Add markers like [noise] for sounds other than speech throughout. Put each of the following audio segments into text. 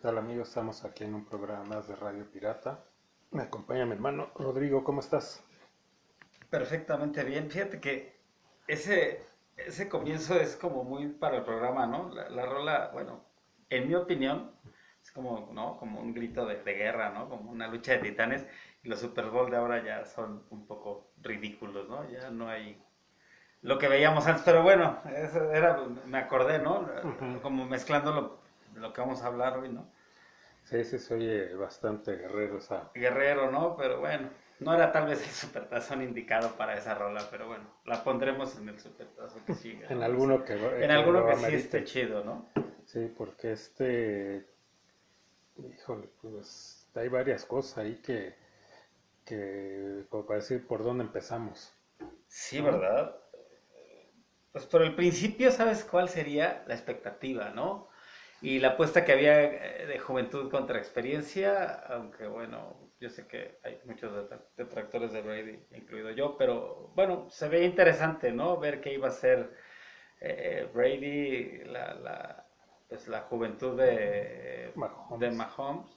¿Qué tal amigos? Estamos aquí en un programa más de Radio Pirata. Me acompaña mi hermano Rodrigo, ¿cómo estás? Perfectamente bien. Fíjate que ese, ese comienzo es como muy para el programa, ¿no? La, la rola, bueno, en mi opinión, es como, ¿no? Como un grito de, de guerra, ¿no? Como una lucha de titanes. Y los Super Bowl de ahora ya son un poco ridículos, ¿no? Ya no hay lo que veíamos antes, pero bueno, eso era, me acordé, ¿no? Como mezclando lo, de lo que vamos a hablar hoy, ¿no? Sí, sí, se oye bastante guerrero esa. Guerrero, ¿no? Pero bueno, no era tal vez el supertazón indicado para esa rola, pero bueno, la pondremos en el supertazón que siga. En ¿no? alguno que En alguno que sí esté chido, ¿no? Sí, porque este, híjole, pues hay varias cosas ahí que, que, como para decir por dónde empezamos. Sí, ¿verdad? Pues por el principio, ¿sabes cuál sería la expectativa, no? Y la apuesta que había eh, de juventud contra experiencia, aunque bueno, yo sé que hay muchos detra- detractores de Brady, incluido yo, pero bueno, se veía interesante, ¿no? Ver qué iba a ser eh, Brady, la, la, pues la juventud de Mahomes. de Mahomes.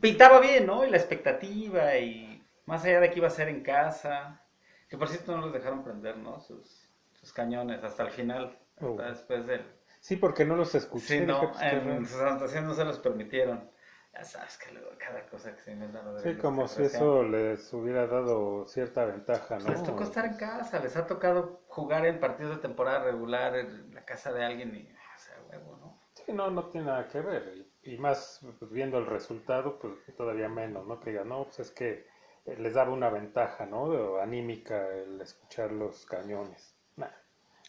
Pintaba bien, ¿no? Y la expectativa, y más allá de que iba a ser en casa, que por cierto no los dejaron prender, ¿no? Sus, sus cañones hasta el final, hasta Oh. después del... Sí, porque no los escuché. Sí, no, pues, en sus anotaciones no se los permitieron. Ya sabes que luego cada cosa que se inventan. de Sí, como si eso les hubiera dado cierta ventaja, ¿no? Les tocó estar en casa, les ha tocado jugar en partidos de temporada regular en la casa de alguien y, o sea, huevo, ¿no? Sí, no, no tiene nada que ver. Y, más pues, viendo el resultado, pues todavía menos, ¿no? Que digan, no, pues es que eh, les daba una ventaja, ¿no? Anímica el escuchar los cañones. Nah,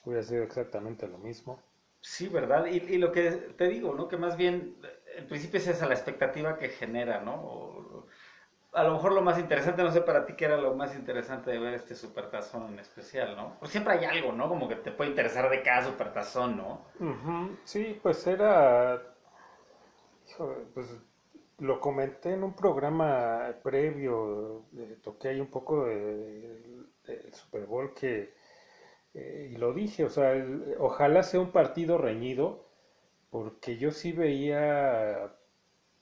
hubiera sido exactamente lo mismo. Sí, ¿verdad? Y, y lo que te digo, ¿no? Que más bien, en principio es esa la expectativa que genera, ¿no? O- a lo mejor lo más interesante, no sé para ti qué era lo más interesante de ver este supertazón en especial, ¿no? Pues siempre hay algo, ¿no? Como que te puede interesar de cada supertazón, ¿no? Ujú, Sí, pues era, pues lo comenté en un programa previo, eh, toqué ahí un poco de- del Super Bowl que, y lo dije, o sea, ojalá sea un partido reñido, porque yo sí veía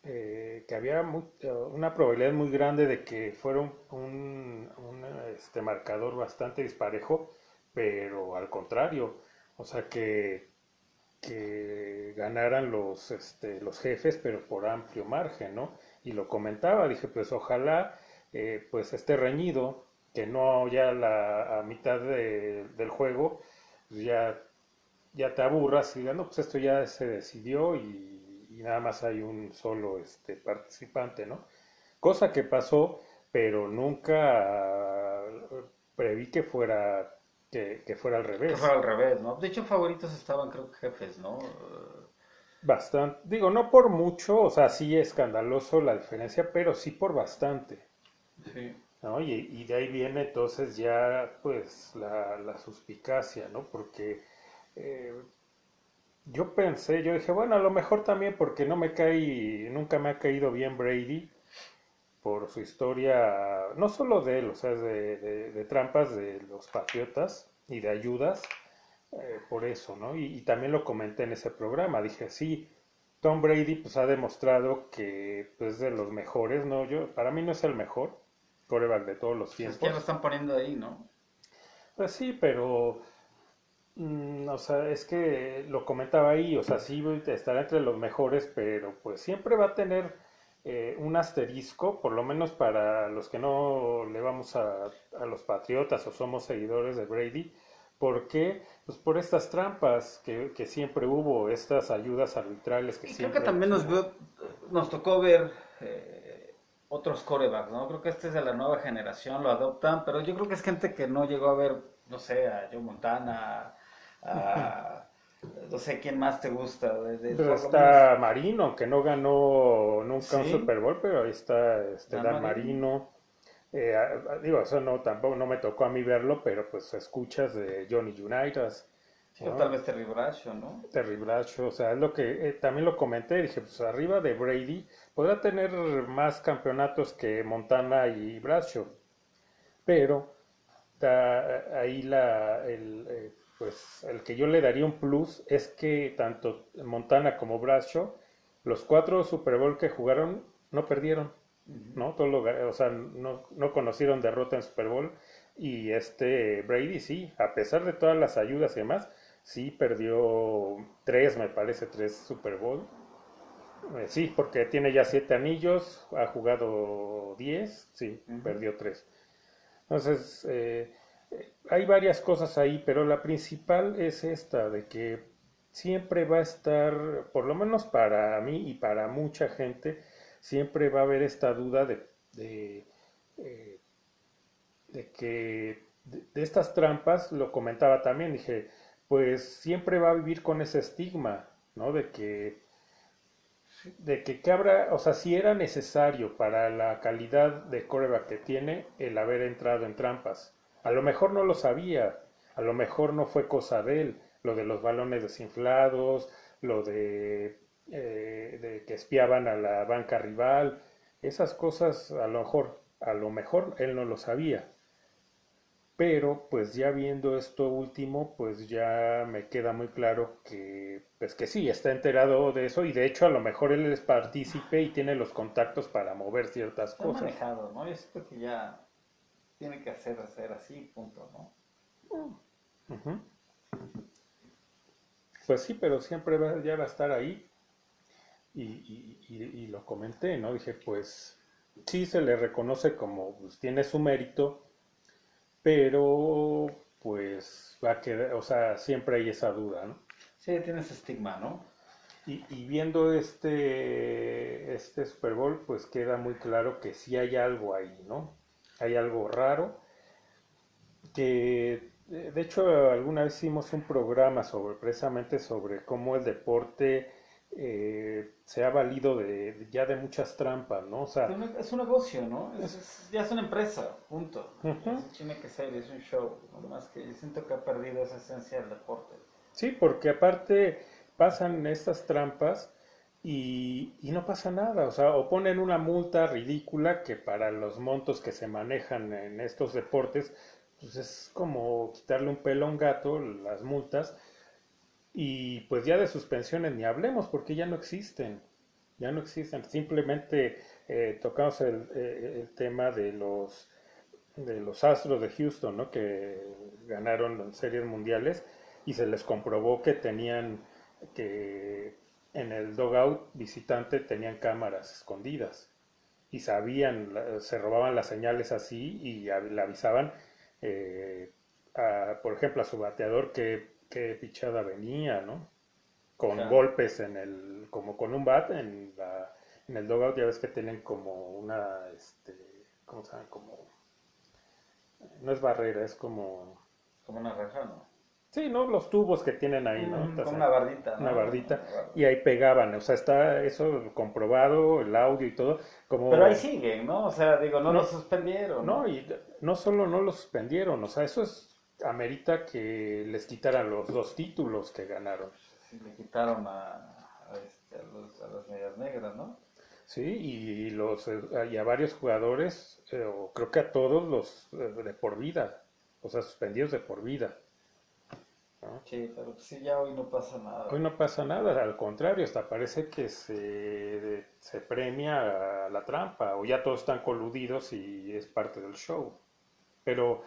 eh, que había eh, una probabilidad muy grande de que fuera un, este, marcador bastante disparejo, pero al contrario, o sea que que ganaran los, este, los jefes, pero por amplio margen, ¿no? Y lo comentaba, dije, pues ojalá eh, pues esté reñido, que no ya la, a mitad de- del juego pues, ya, ya te aburras y digas, no, pues esto ya se decidió y, y nada más hay un solo este, participante, ¿no? Cosa que pasó, pero nunca preví que fuera, que, que fuera al Que revés. fuera al revés, ¿no? De hecho, favoritos estaban, creo que jefes, ¿no? Bastante, digo, no por mucho, o sea, sí escandaloso la diferencia, pero sí por bastante, Sí. ¿No? Y, de ahí viene entonces ya, pues, la, la suspicacia, ¿no? Porque eh, yo pensé, yo dije, bueno, a lo mejor también porque no me cae, nunca me ha caído bien Brady por su historia, no solo de él, o sea, de, de- trampas de los Patriotas y de ayudas, eh, por eso, ¿no? Y, también lo comenté en ese programa, dije, sí, Tom Brady pues ha demostrado que pues, es de los mejores, ¿no? Yo, para mí no es el mejor quarterback de todos los Es que lo tiempos. están poniendo ahí, ¿no? Pues sí, pero, mm, o sea, es que lo comentaba ahí, o sea, sí estará entre los mejores, pero pues siempre va a tener eh, un asterisco, por lo menos para los que no le vamos a, a los Patriotas o somos seguidores de Brady. ¿Por qué? Pues por estas trampas que, que siempre hubo, estas ayudas arbitrales que Y creo siempre que también nos, nos tocó ver eh, otros corebacks, ¿no? Creo que este es de la nueva generación, lo adoptan, pero yo creo que es gente que no llegó a ver, no sé, a Joe Montana, a... [laughs] No sé quién más te gusta. Pero está Marino, que no ganó nunca un. Super Bowl, pero ahí está este, Dan Dan Marino. Marino. Eh, digo, eso no, tampoco no me tocó a mí verlo, pero pues escuchas de Johnny Unitas, Sí, o ¿no? tal vez Terry Bradshaw, ¿no? Terry Bradshaw, o sea, es lo que eh, también lo comenté, dije, pues arriba de Brady podrá tener más campeonatos que Montana y Bradshaw, pero está ahí la, el, eh, pues el que yo le daría un plus es que tanto Montana como Bradshaw los cuatro Super Bowl que jugaron no perdieron, ¿no? Todo lo- o sea, no, no conocieron derrota en Super Bowl y este Brady sí, a pesar de todas las ayudas y demás, sí perdió tres, me parece, tres Super Bowl. Eh, sí, porque tiene ya siete anillos, ha jugado diez, sí, perdió tres. Entonces, eh, eh, hay varias cosas ahí, pero la principal es esta, de que siempre va a estar, por lo menos para mí y para mucha gente, siempre va a haber esta duda de, de, eh, de que de, de estas trampas, lo comentaba también, dije, pues siempre va a vivir con ese estigma, ¿no? De que de que, que o sea, si era necesario para la calidad de coreback que tiene el haber entrado en trampas. A lo mejor no lo sabía, a lo mejor no fue cosa de él, lo de los balones desinflados, lo de, eh, de que espiaban a la banca rival, esas cosas a lo mejor, a lo mejor él no lo sabía. Pero pues ya viendo esto último, pues ya me queda muy claro que pues que sí, está enterado de eso y de hecho a lo mejor él es partícipe y tiene los contactos para mover ciertas Está cosas. manejado, ¿no? Yo siento que ya tiene que hacer, hacer así, punto, ¿no? Pues sí, pero siempre va- ya va a estar ahí. Y, y- y- y lo comenté, ¿no? Dije, pues sí se le reconoce como, pues tiene su mérito, pero pues va a quedar, o sea, siempre hay esa duda, ¿no? Sí, tiene ese estigma, ¿no? Y, y viendo este, este Super Bowl, pues queda muy claro que sí hay algo ahí, ¿no? Hay algo raro. Que de de hecho alguna vez hicimos un programa sobre precisamente sobre cómo el deporte eh, se ha valido de, de- ya de muchas trampas, ¿no? O sea, Es un negocio, ¿no? Es- es- ya es una empresa, punto. Tiene que ser, es un show. Más que yo siento que ha perdido esa esencia del deporte. Sí, porque aparte pasan estas trampas y, y no pasa nada, o sea, o ponen una multa ridícula que para los montos que se manejan en estos deportes, pues es como quitarle un pelo a un gato, las multas, y pues ya de suspensiones ni hablemos porque ya no existen, ya no existen, simplemente eh, tocamos el, eh, el tema de los de los Astros de Houston, ¿no? Que ganaron series mundiales y se les comprobó que tenían que en el dugout visitante tenían cámaras escondidas y sabían, se robaban las señales así y le avisaban, eh, a, por ejemplo, a su bateador que, que pichada venía, ¿no? Con Claro. golpes en el, como con un bat en la, en el dugout, ya ves que tienen como una, este, ¿cómo se llama? Como, no es barrera, es como, Como una reja, ¿no? sí, ¿no? Los tubos que tienen ahí, ¿no? Mm, Entonces, Como una bardita, ¿no? una bardita, y ahí pegaban, o sea, está eso comprobado, el audio y todo, como... Pero ahí siguen, ¿no? O sea, digo, no, No. lo suspendieron. No, y no solo no lo suspendieron, o sea, eso es amerita que les quitaran los dos títulos que ganaron. Sí, le quitaron a, a, este, a, los, a las medias negras, ¿no? Sí, y los eh, y a varios jugadores, eh, o creo que a todos los eh, de por vida, o sea, suspendidos de por vida. ¿no? Sí, pero pues sí, ya hoy no pasa nada. Hoy no pasa nada, al contrario, hasta parece que se, se premia a la trampa, o ya todos están coludidos y es parte del show. Pero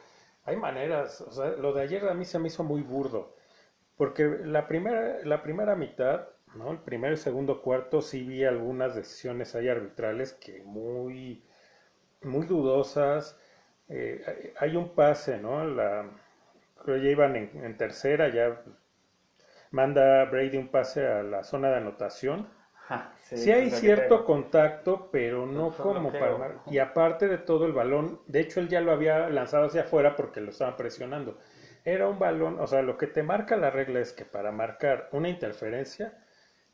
hay maneras, o sea, lo de ayer a mí se me hizo muy burdo, porque la primera, la primera mitad, ¿no? El primer y segundo cuarto sí vi algunas decisiones ahí arbitrales que muy, muy dudosas. Eh, hay- un pase, ¿no? La, creo ya iban en, en tercera, ya manda Brady un pase a la zona de anotación. Sí, Sí hay es lo que cierto contacto, pero no Fue como para... Y aparte de todo el balón, de hecho él ya lo había lanzado hacia afuera porque lo estaban presionando. Era un balón, o sea, lo que te marca la regla es que para marcar una interferencia,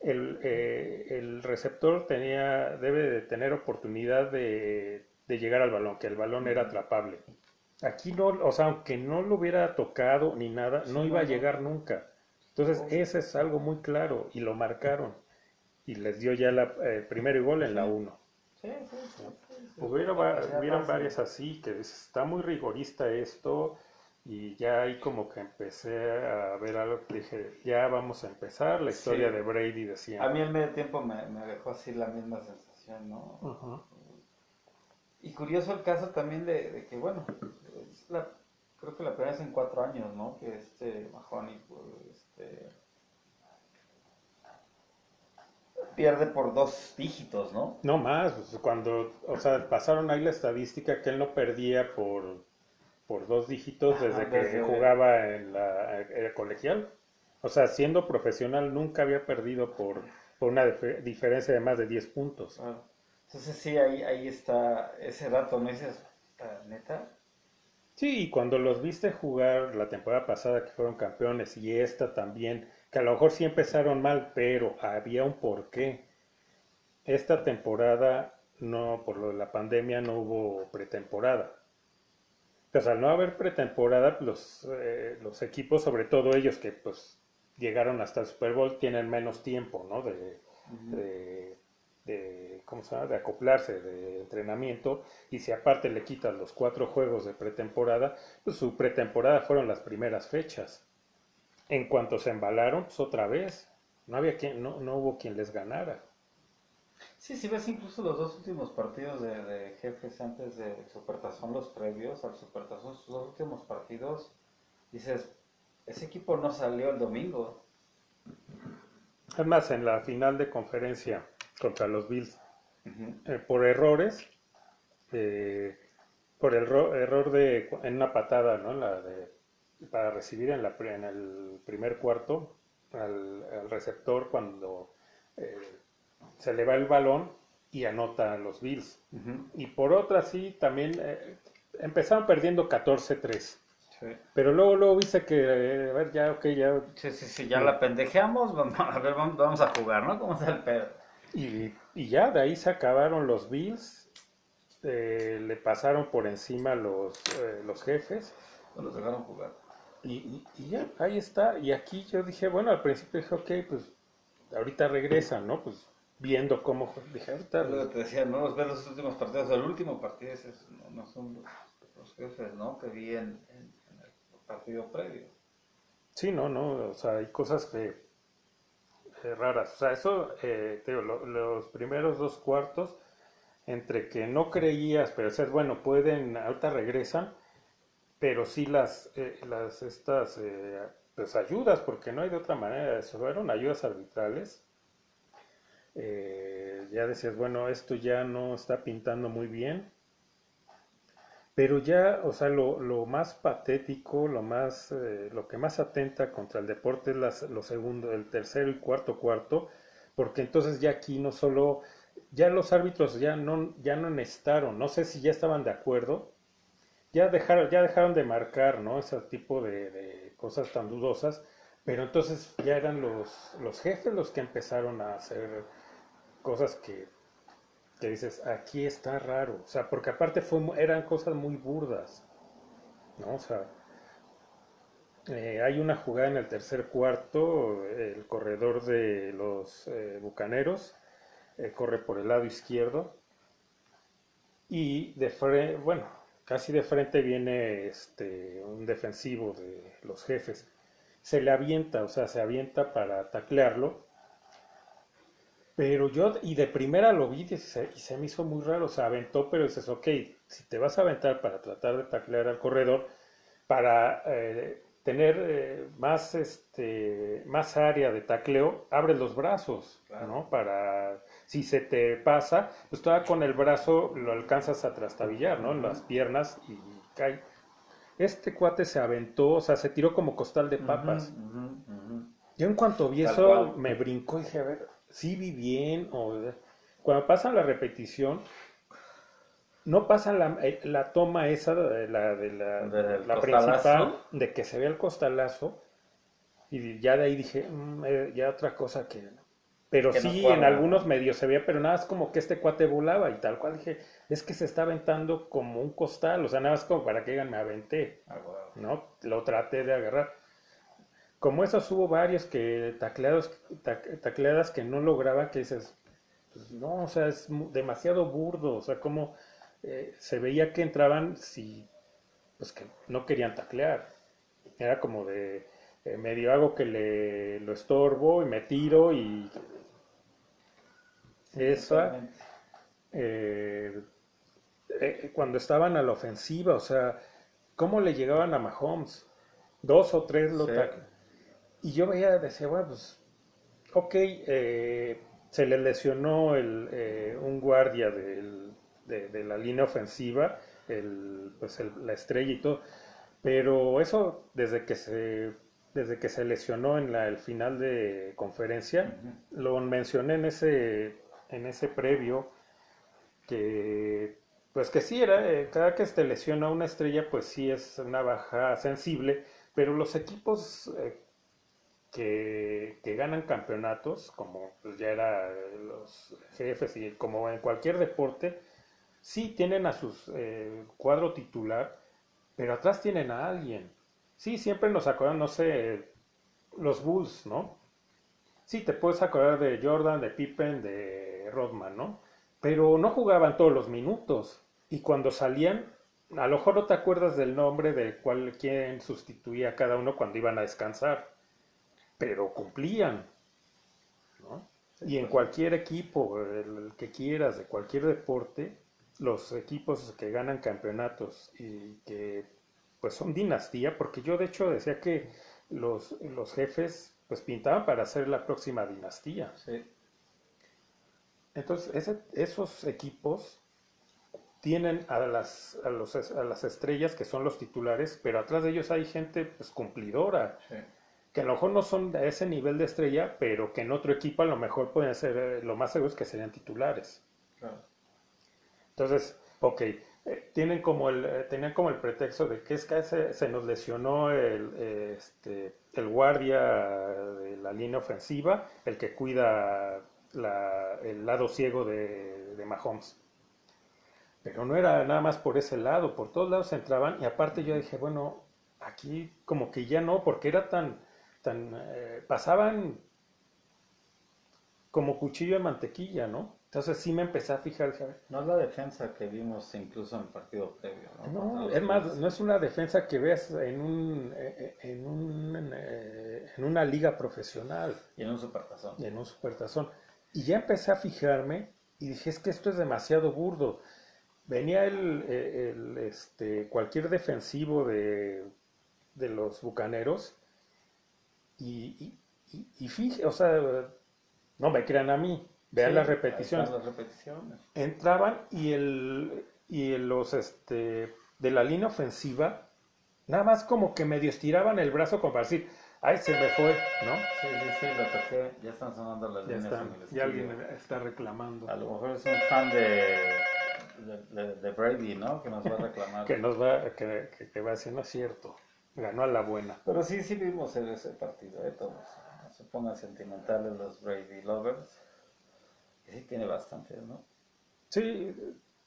el, eh, el receptor tenía, debe de tener oportunidad de, de llegar al balón, que el balón era atrapable. Aquí no, o sea, aunque no lo hubiera tocado ni nada, no iba a llegar nunca. Entonces, ese es algo muy claro y lo marcaron. Y les dio ya la, el primer gol en la Sí. 1. Sí, sí, sí. Hubieron, hubieron pasa. varias así que dices, está muy rigorista esto Y ya ahí como que empecé a ver algo, dije, ya vamos a empezar la historia Sí. de Brady de siempre. A mí el medio tiempo me, me dejó así la misma sensación, ¿no? Ujú. Y curioso el caso también de, de que, bueno, es la- creo que la primera vez en cuatro años, ¿no? Que este Mahoney pues, este, pierde por dos dígitos, ¿no? No más, pues, cuando, o sea, pasaron ahí la estadística que él no perdía por, por dos dígitos Ajá, desde que jugaba en la en el colegial. O sea, siendo profesional nunca había perdido por, por una dif- diferencia de más de 10 puntos. Claro. Entonces sí, ahí, ahí está ese dato, ¿no dices, "Puta, neta? Sí, y cuando los viste jugar la temporada pasada que fueron campeones y esta también, que a lo mejor sí empezaron mal, pero había un porqué. Esta temporada, no, por lo de la pandemia, no hubo pretemporada. Entonces, al no haber pretemporada, los, eh, los equipos, sobre todo ellos que pues llegaron hasta el Super Bowl, tienen menos tiempo, ¿no? De, de, de- ¿cómo se llama? de acoplarse, de entrenamiento, y si aparte le quitas los cuatro juegos de pretemporada, pues su pretemporada fueron las primeras fechas. En cuanto se embalaron, pues otra vez, no había quien, no, no hubo quien les ganara. Sí, si ves incluso los dos últimos partidos de, de jefes antes del Supertazón, los previos al Supertazón, sus dos últimos partidos, dices, ese equipo no salió el domingo. Además, en la final de conferencia contra los Bills, eh, por errores, eh, por el ro- error de en una patada, ¿no? La de, para recibir en, la, en el primer cuarto al, al receptor cuando eh, se le va el balón y anota los Bills. Y por otra, sí, también eh, empezaron perdiendo 14-3. Sí. Pero luego, luego viste que, eh, a ver, ya, ok, ya. Sí, sí, sí, ya la pendejeamos, [laughs] vamos a ver, vamos, vamos a jugar, ¿no? ¿Cómo está el pedo? Y, y ya, de ahí se acabaron los Bills. eh, le pasaron por encima los, eh, los jefes. No los dejaron jugar. Y, y- y ya, ahí está. Y aquí yo dije, bueno, al principio dije, ok, pues ahorita regresan, ¿no? Pues viendo cómo. Dije, ahorita. Luego te decía, no los ves los últimos partidos, el último partido ese es- no, no son los, jefes, ¿no? Que vi en, en- en el partido previo. Sí, no, no. O sea, hay cosas que. eh, raras. O sea, eso, eh, te digo, lo- los primeros dos cuartos, entre que no creías, pero es bueno, pueden, ahorita regresan, pero sí las, eh, las estas, eh, pues ayudas, porque no hay de otra manera, eso fueron ayudas arbitrales. Eh, ya decías, bueno, esto ya no está pintando muy bien. Pero ya, o sea, lo, lo más patético, lo más, eh, lo que más atenta contra el deporte es las, lo segundo, el tercero y cuarto cuarto, porque entonces ya aquí no solo, ya los árbitros ya no, ya no necesitaron, no sé si ya estaban de acuerdo, ya dejaron, ya dejaron de marcar, ¿no? Ese tipo de, cosas tan dudosas, pero entonces ya eran los, los jefes los que empezaron a hacer cosas que, que dices, aquí está raro, o sea, porque aparte fue, eran cosas muy burdas, ¿no? O sea, eh, hay una jugada en el tercer cuarto, el corredor de los eh, Bucaneros eh, corre por el lado izquierdo y de frente, bueno, casi de frente viene este, un defensivo de los jefes. Se le avienta, o sea, se avienta para taclearlo. Pero yo, y de primera lo vi y se, y me hizo muy raro, se aventó, pero dices, ok, si te vas a aventar para tratar de taclear al corredor, para eh, tener eh, más, este, más área de tacleo, abre los brazos, Claro. ¿no? Para, si se te pasa, pues todavía con el brazo lo alcanzas a trastabillar, ¿no? En las piernas y cae. Este cuate se aventó, o sea, se tiró como costal de papas. Ujú, ujú, ujú. Yo en cuanto vi Tal eso, cual. me brincó y dije, a ver, sí vi bien. O... Cuando pasan la repetición, no pasan la, eh, la toma esa, de la, de la, Del la principal, de que se ve el costalazo. Y ya de ahí dije, "Mm, eh, ya otra cosa que... Pero Que sí, en algunos medios se veía, pero nada más como que este cuate volaba y tal cual dije, es que se está aventando como un costal, o sea, nada más como para que digan, me aventé. Ah. ¿no? Lo traté de agarrar. Como esos hubo varios que tacleados, tac- tacleadas que no lograba, que dices, pues no, o sea, es demasiado burdo, o sea, como eh, se veía que entraban si, pues que no querían taclear. Era como de eh, medio hago que le lo estorbo y me tiro y esa eh, eh, cuando estaban a la ofensiva, o sea, cómo le llegaban a Mahomes, dos o tres lo y yo veía decía bueno pues ok se le lesionó el, un guardia del, de, la línea ofensiva el, pues la estrella y todo. Pero eso desde que se desde que se lesionó en la, el final de conferencia, lo mencioné en ese, en ese previo, que pues que sí era, eh, cada que se lesiona una estrella, pues sí es una baja sensible, pero los equipos eh, que, que, ganan campeonatos, como pues ya era los jefes y como en cualquier deporte, sí tienen a su eh, cuadro titular, pero atrás tienen a alguien. Sí, siempre nos acordamos, no sé, los Bulls, ¿no? Sí, te puedes acordar de Jordan, de Pippen, de Rodman, ¿no? Pero no jugaban todos los minutos. Y cuando salían, a lo mejor no te acuerdas del nombre de cuál, quién sustituía a cada uno cuando iban a descansar. Pero cumplían. ¿no? y en pues. cualquier equipo, el que quieras, de cualquier deporte, los equipos que ganan campeonatos y que pues son dinastía, porque yo de hecho decía que los, los jefes pues pintaban para ser la próxima dinastía. Entonces, esos equipos tienen a las, a, los, a, las estrellas que son los titulares, pero atrás de ellos hay gente pues cumplidora, que a lo mejor no son de ese nivel de estrella, pero que en otro equipo a lo mejor pueden ser, eh, lo más seguro es que serían titulares. Entonces, ok, eh, eh, tenían como el pretexto de que es que se, nos lesionó el, este, el guardia de la línea ofensiva, el que cuida el lado ciego de, Mahomes. Pero no era nada más por ese lado, por todos lados entraban y aparte yo dije, bueno, aquí como que ya no, porque era tan, tan, eh, pasaban como cuchillo de mantequilla, ¿no? Entonces sí me empecé a fijar. No es la defensa que vimos incluso en el partido previo. No, no es más, no es una defensa que veas en, un, eh, en, un, eh, en una liga profesional. Y en un supertazón. Y en un supertazón. Y ya empecé a fijarme y dije, es que esto es demasiado burdo. Venía el, eh, el este, cualquier defensivo de, de los bucaneros y, y, y, fíjate, o sea, no me crean a mí, Vean las repeticiones. Las repeticiones. Entraban y el y los este de la línea ofensiva nada más como que medio estiraban el brazo como para decir, ay, se me fue, ¿no? Sí, sí, sí, lo toqué, ya están sonando las líneas y alguien está reclamando. A lo mejor es un fan de, de, Brady, ¿no? Que nos va a reclamar. [laughs] que nos va, que, que, va a decir, no es cierto, ganó a la buena. Pero sí, sí vimos ese partido, ¿eh? Todos se pongan sentimentales los Brady lovers. Sí, tiene bastante, ¿no? Sí,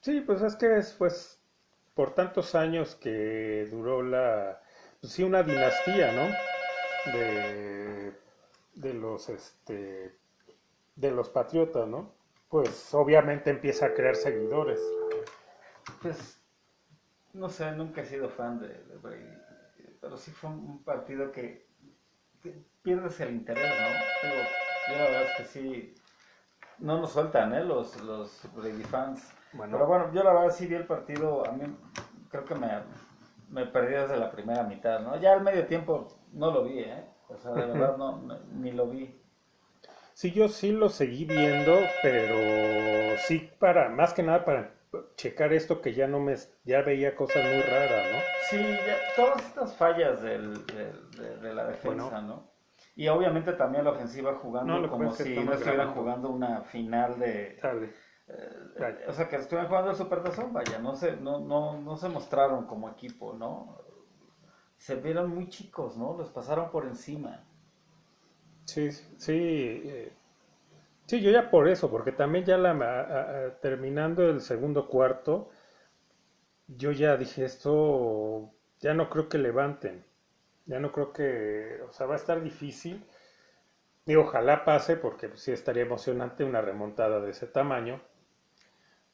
sí, pues es que es pues por tantos años que duró la, pues sí, una dinastía, ¿no? De, de los, este, de los patriotas, ¿no? Pues obviamente empieza a crear seguidores. Pues, no sé, nunca he sido fan de, Brady, pero sí fue un partido que, pierdes el interés, ¿no? yo la verdad es que sí no nos sueltan, ¿eh? Los, los Brady fans. Pero bueno, yo la verdad sí vi el partido, a mí creo que me, me perdí desde la primera mitad, ¿no? Ya al medio tiempo no lo vi, ¿eh? O sea, de verdad no, ni lo vi. Sí, yo sí lo seguí viendo, pero sí para, más que nada para checar esto que ya no me, ya veía cosas muy raras, ¿no? Sí, ya, todas estas fallas del, de, la defensa, ¿no? Y obviamente también la ofensiva jugando como si no estuvieran jugando una final de... Eh, o sea, que estuvieran jugando el Supertazón, vaya, no se, no, no, no se mostraron como equipo, ¿no? Se vieron muy chicos, ¿no? Los pasaron por encima. Sí, sí. Eh, sí, yo ya por eso, porque también ya la, terminando el segundo cuarto, yo ya dije esto, ya no creo que levanten. Ya no creo que, o sea, va a estar difícil. Y ojalá pase porque sí estaría emocionante una remontada de ese tamaño.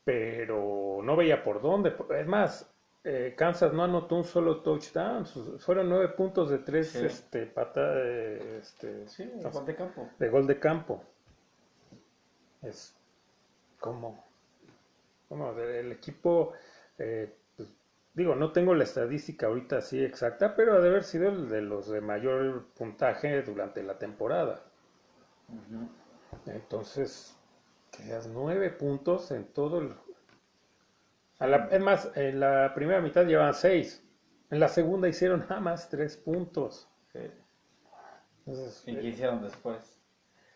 Pero no veía por dónde. Es más, eh, Kansas no anotó un solo touchdown, fueron nueve puntos de tres este, pata, este, sí, de gol de campo. De gol de campo. Es como, como el equipo, eh, digo, no tengo la estadística ahorita así exacta, pero ha de haber sido el de los de mayor puntaje durante la temporada. Entonces, quedas nueve puntos en todo el es más, en la primera mitad llevan seis. En la segunda hicieron nada más tres puntos. ¿Y qué hicieron después?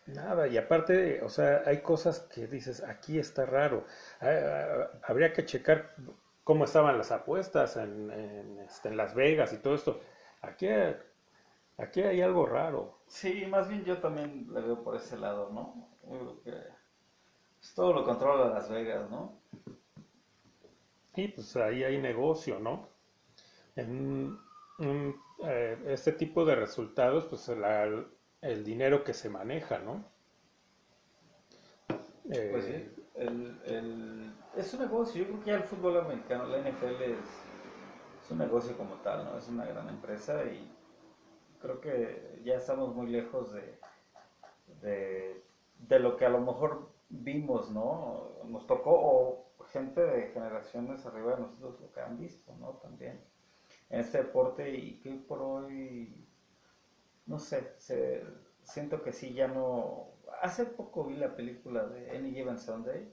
Nada, y aparte, o sea, hay cosas que dices, aquí está raro. Ah, ah, habría que checar cómo estaban las apuestas en, este, en, Las Vegas y todo esto. Aquí, aquí hay algo raro. Sí, más bien yo también le veo por ese lado, ¿no? que pues, todo lo controla Las Vegas, ¿no? Y pues ahí hay negocio, ¿no? En eh, este tipo de resultados, pues el dinero que se maneja, ¿no? Eh, pues sí, es un negocio. Yo creo que ya el fútbol americano, la NFL es, un negocio como tal, ¿no? Es una gran empresa y creo que ya estamos muy lejos de, de, de lo que a lo mejor vimos, ¿no? Nos tocó o gente de generaciones arriba de nosotros lo que han visto, ¿no? También en este deporte y que por hoy, no sé, se, siento que sí, ya no... Hace poco vi la película de Any Given Sunday.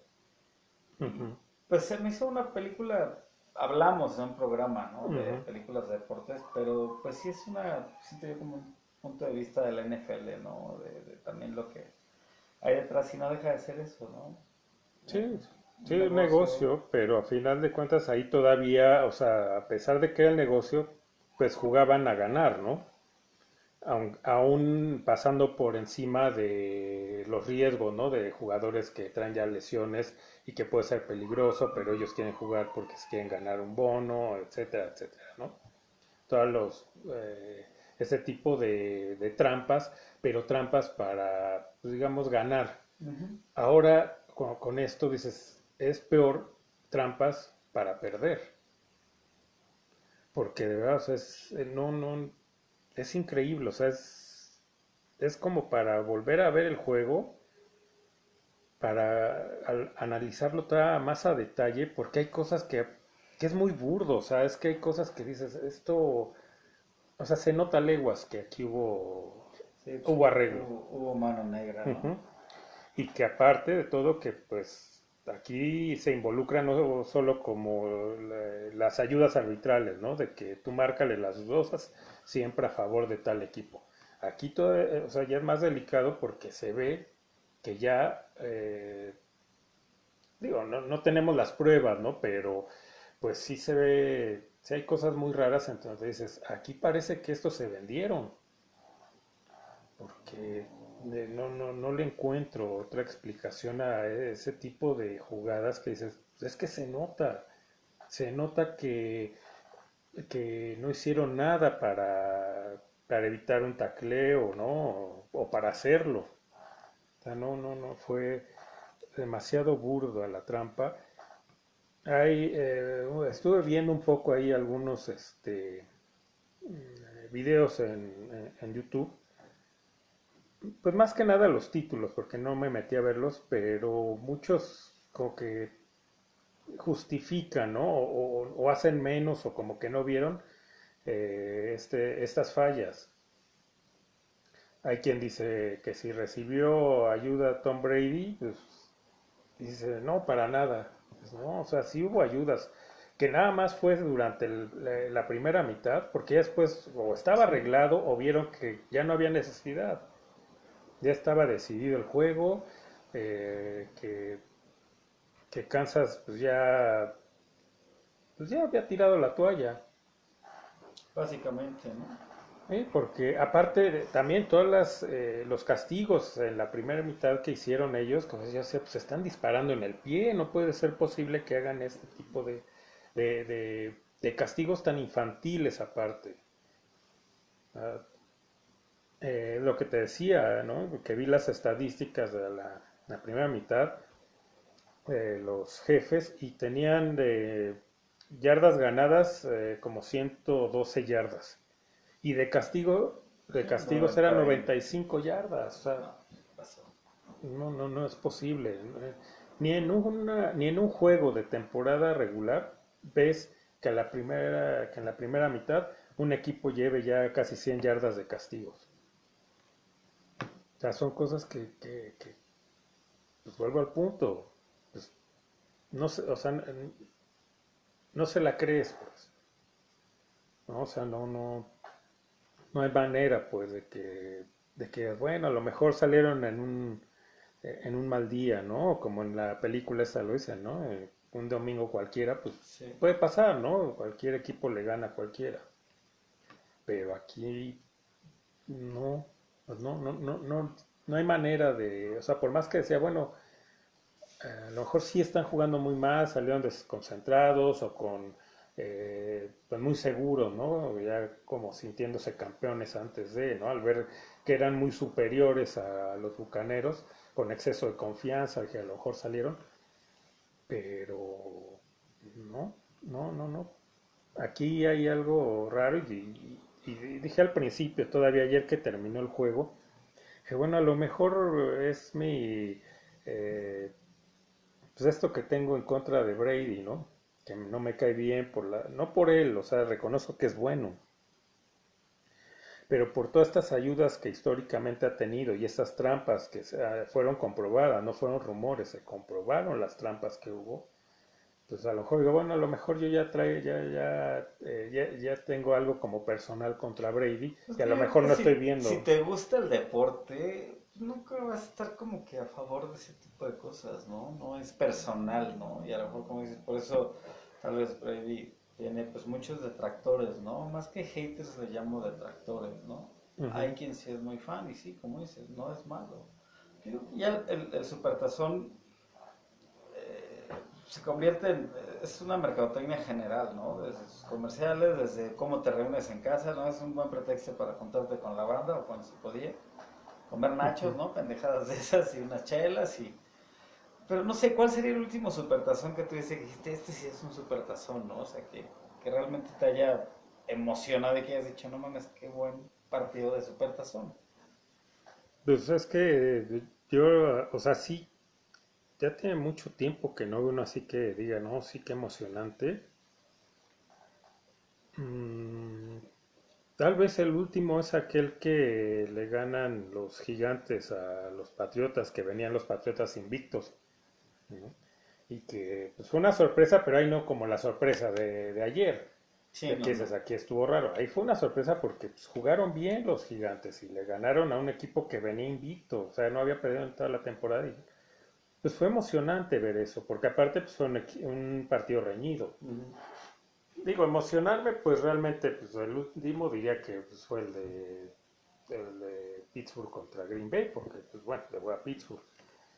Pues se me hizo una película, hablamos en un programa, ¿no? De películas de deportes, pero pues sí es una, siento yo como un punto de vista de la NFL, ¿no? De, de también lo que hay detrás y no deja de ser eso, ¿no? Sí, Sí, un negocio, pero a final de cuentas ahí todavía, o sea, a pesar de que era el negocio, pues jugaban a ganar, ¿no? Aún, pasando por encima de los riesgos, ¿no? De jugadores que traen ya lesiones y que puede ser peligroso, pero ellos quieren jugar porque quieren ganar un bono, etcétera, etcétera, ¿no? Todos los, eh, ese tipo de, trampas, pero trampas para, pues, digamos, ganar. Ahora, con esto dices, es peor trampas para perder. Porque de verdad, es, eh, no, no, es increíble, o sea, es, es como para volver a ver el juego, para analizarlo más a detalle, porque hay cosas que, que es muy burdo, o sea, es que hay cosas que dices, esto, o sea, se nota leguas que aquí hubo, hubo arreglo. Hubo, mano negra, Y que aparte de todo, que pues aquí se involucra no solo como las ayudas arbitrales, ¿no? De que tú márcale las dosas siempre a favor de tal equipo. Aquí todo, eh, o sea, ya es más delicado porque se ve que ya, eh, digo, no, no, tenemos las pruebas, ¿no? Pero pues sí se ve, sí hay cosas muy raras, entonces dices, aquí parece que estos se vendieron. Porque no, no, no le encuentro otra explicación a ese tipo de jugadas que dices, es que se nota, se nota que, que no hicieron nada para, para evitar un tacleo, ¿no? O, para hacerlo. O sea, no, no, no, fue demasiado burdo a la trampa. Hay, eh, estuve viendo un poco ahí algunos este, mm, videos en, en YouTube pues más que nada los títulos, porque no me metí a verlos, pero muchos como que justifican, ¿no? O, hacen menos o como que no vieron eh, este, estas fallas. Hay quien dice que si recibió ayuda Tom Brady, pues dice, no, para nada. Pues, no, o sea, sí hubo ayudas, que nada más fue durante la, primera mitad, porque después o estaba arreglado o vieron que ya no había necesidad ya estaba decidido el juego, eh, que, que, Kansas pues ya, pues ya había tirado la toalla. Básicamente, ¿no? porque aparte también todos las, eh, los castigos en la primera mitad que hicieron ellos, como ya se, pues están disparando en el pie, no puede ser posible que hagan este tipo de, de, de, castigos tan infantiles aparte. Ah, eh, lo que te decía, ¿no? que vi las estadísticas de la, primera mitad, de los jefes, y tenían de, yardas ganadas eh, como 112 yardas. Y de castigo, de castigos eran 95 yardas. O sea, no, no, no es posible. Ni en, una, ni en un juego de temporada regular ves que, la primera, que en la primera mitad un equipo lleve ya casi 100 yardas de castigos. O sea, son cosas que, que, que pues vuelvo al punto. Pues, no o sea, no se la crees, pues. ¿No? O sea, no, no, no hay manera, pues, de que, de que, bueno, a lo mejor salieron en un, en un mal día, ¿no? Como en la película esa lo dicen, ¿no? Eh, un domingo cualquiera, pues puede pasar, ¿no? Cualquier equipo le gana a cualquiera. Pero aquí no, pues no, no, no, no, no hay manera de, o sea, por más que decía, bueno, a lo mejor sí están jugando muy mal, salieron desconcentrados o con eh, pues muy seguros, ¿no? Ya como sintiéndose campeones antes de, ¿no? Al ver que eran muy superiores a los bucaneros, con exceso de confianza, que a lo mejor salieron, pero no, no, no, no. Aquí hay algo raro y, dije al principio, todavía ayer que terminó el juego, que bueno, a lo mejor es mi, eh, pues esto que tengo en contra de Brady, ¿no? Que no me cae bien por la, no por él, o sea, reconozco que es bueno, pero por todas estas ayudas que históricamente ha tenido y estas trampas que fueron comprobadas, no fueron rumores, se comprobaron las trampas que hubo, pues a lo mejor digo, bueno, a lo mejor yo ya trae, ya, ya, eh, ya, tengo algo como personal contra Brady, y a lo mejor no estoy viendo. Si te gusta el deporte, nunca vas a estar como que a favor de ese tipo de cosas, ¿no? No es personal, ¿no? Y a lo mejor como dices, por eso tal vez Brady tiene pues muchos detractores, ¿no? Más que haters le llamo detractores, ¿no? Hay quien sí es muy fan y sí, como dices, no es malo. Ya el, el, supertazón eh, se convierte en, es una mercadotecnia general, ¿no? Desde sus comerciales, desde cómo te reúnes en casa, ¿no? Es un buen pretexto para contarte con la banda o cuando se podía. Comer nachos, ¿no? Pendejadas de esas y unas chelas y pero no sé, ¿cuál sería el último supertazón que tú dices que dijiste, este sí es un supertazón, ¿no? O sea, que, que realmente te haya emocionado y que hayas dicho, no mames, qué buen partido de supertazón. Pues es que yo, o sea, sí, ya tiene mucho tiempo que no veo uno así que diga, no, sí, qué emocionante. Mm, tal vez el último es aquel que le ganan los gigantes a los patriotas, que venían los patriotas invictos. Y que pues, fue una sorpresa, pero ahí no como la sorpresa de, ayer. Sí, aquí estuvo raro. Ahí fue una sorpresa porque pues, jugaron bien los gigantes y le ganaron a un equipo que venía invicto, o sea, no había perdido en toda la temporada. Y, pues fue emocionante ver eso, porque aparte pues, fue un, partido reñido. Digo, emocionarme, pues realmente, pues el último diría que pues, fue el de, el de Pittsburgh contra Green Bay, porque pues bueno, le voy a Pittsburgh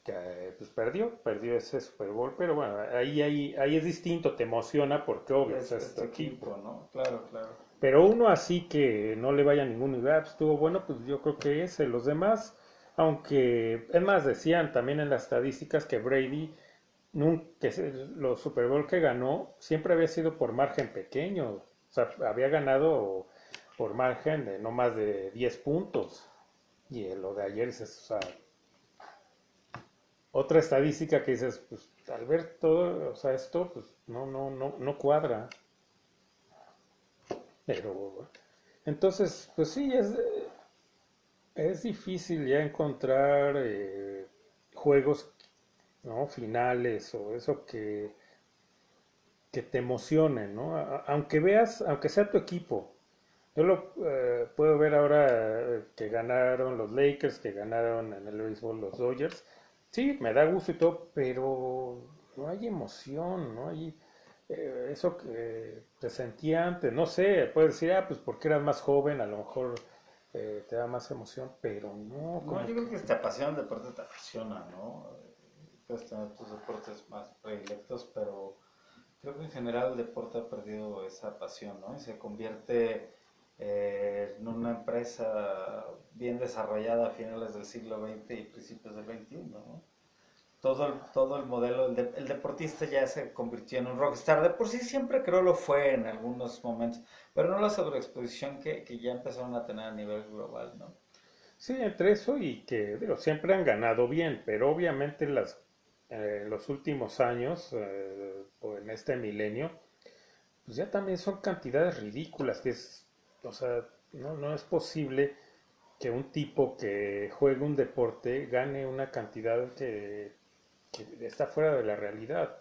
que pues perdió, perdió ese Super Bowl, pero bueno, ahí, ahí, ahí es distinto, te emociona porque obvio es, este equipo, ¿no? Claro, claro. Pero uno así que no le vaya a ningún lugar, pues, estuvo bueno, pues yo creo que ese, los demás, aunque, es más, decían también en las estadísticas que Brady, nunca, los Super Bowl que ganó, siempre había sido por margen pequeño, o sea, había ganado por margen de no más de 10 puntos. Y lo de ayer es, o sea, otra estadística que dices, pues al ver todo, o sea, esto, pues no, no, no, no cuadra. Pero, entonces, pues sí, es, es difícil ya encontrar eh, juegos, ¿no? Finales o eso que, que te emocionen, ¿no? Aunque veas, aunque sea tu equipo. Yo lo eh, puedo ver ahora eh, que ganaron los Lakers, que ganaron en el béisbol los Dodgers Sí, me da gusto y todo, pero no hay emoción, no hay eh, eso que te sentía antes. No sé, puedes decir, ah, pues porque eras más joven, a lo mejor eh, te da más emoción, pero no. No, yo creo que te apasiona el deporte, te apasiona, ¿no? Puedes tener tus deportes más predilectos, pero creo que en general el deporte ha perdido esa pasión, ¿no? Y se convierte eh, en una empresa bien desarrollada a finales del siglo XX y principios del XXI. todo el, todo el modelo, el, el, deportista ya se convirtió en un rockstar. De por sí siempre creo lo fue en algunos momentos, pero no la sobreexposición que, que ya empezaron a tener a nivel global, ¿no? Sí, entre eso y que digo, siempre han ganado bien, pero obviamente las, eh, los últimos años, eh, o en este milenio, pues ya también son cantidades ridículas, que es, o sea, no, no es posible que un tipo que juegue un deporte gane una cantidad que, que está fuera de la realidad.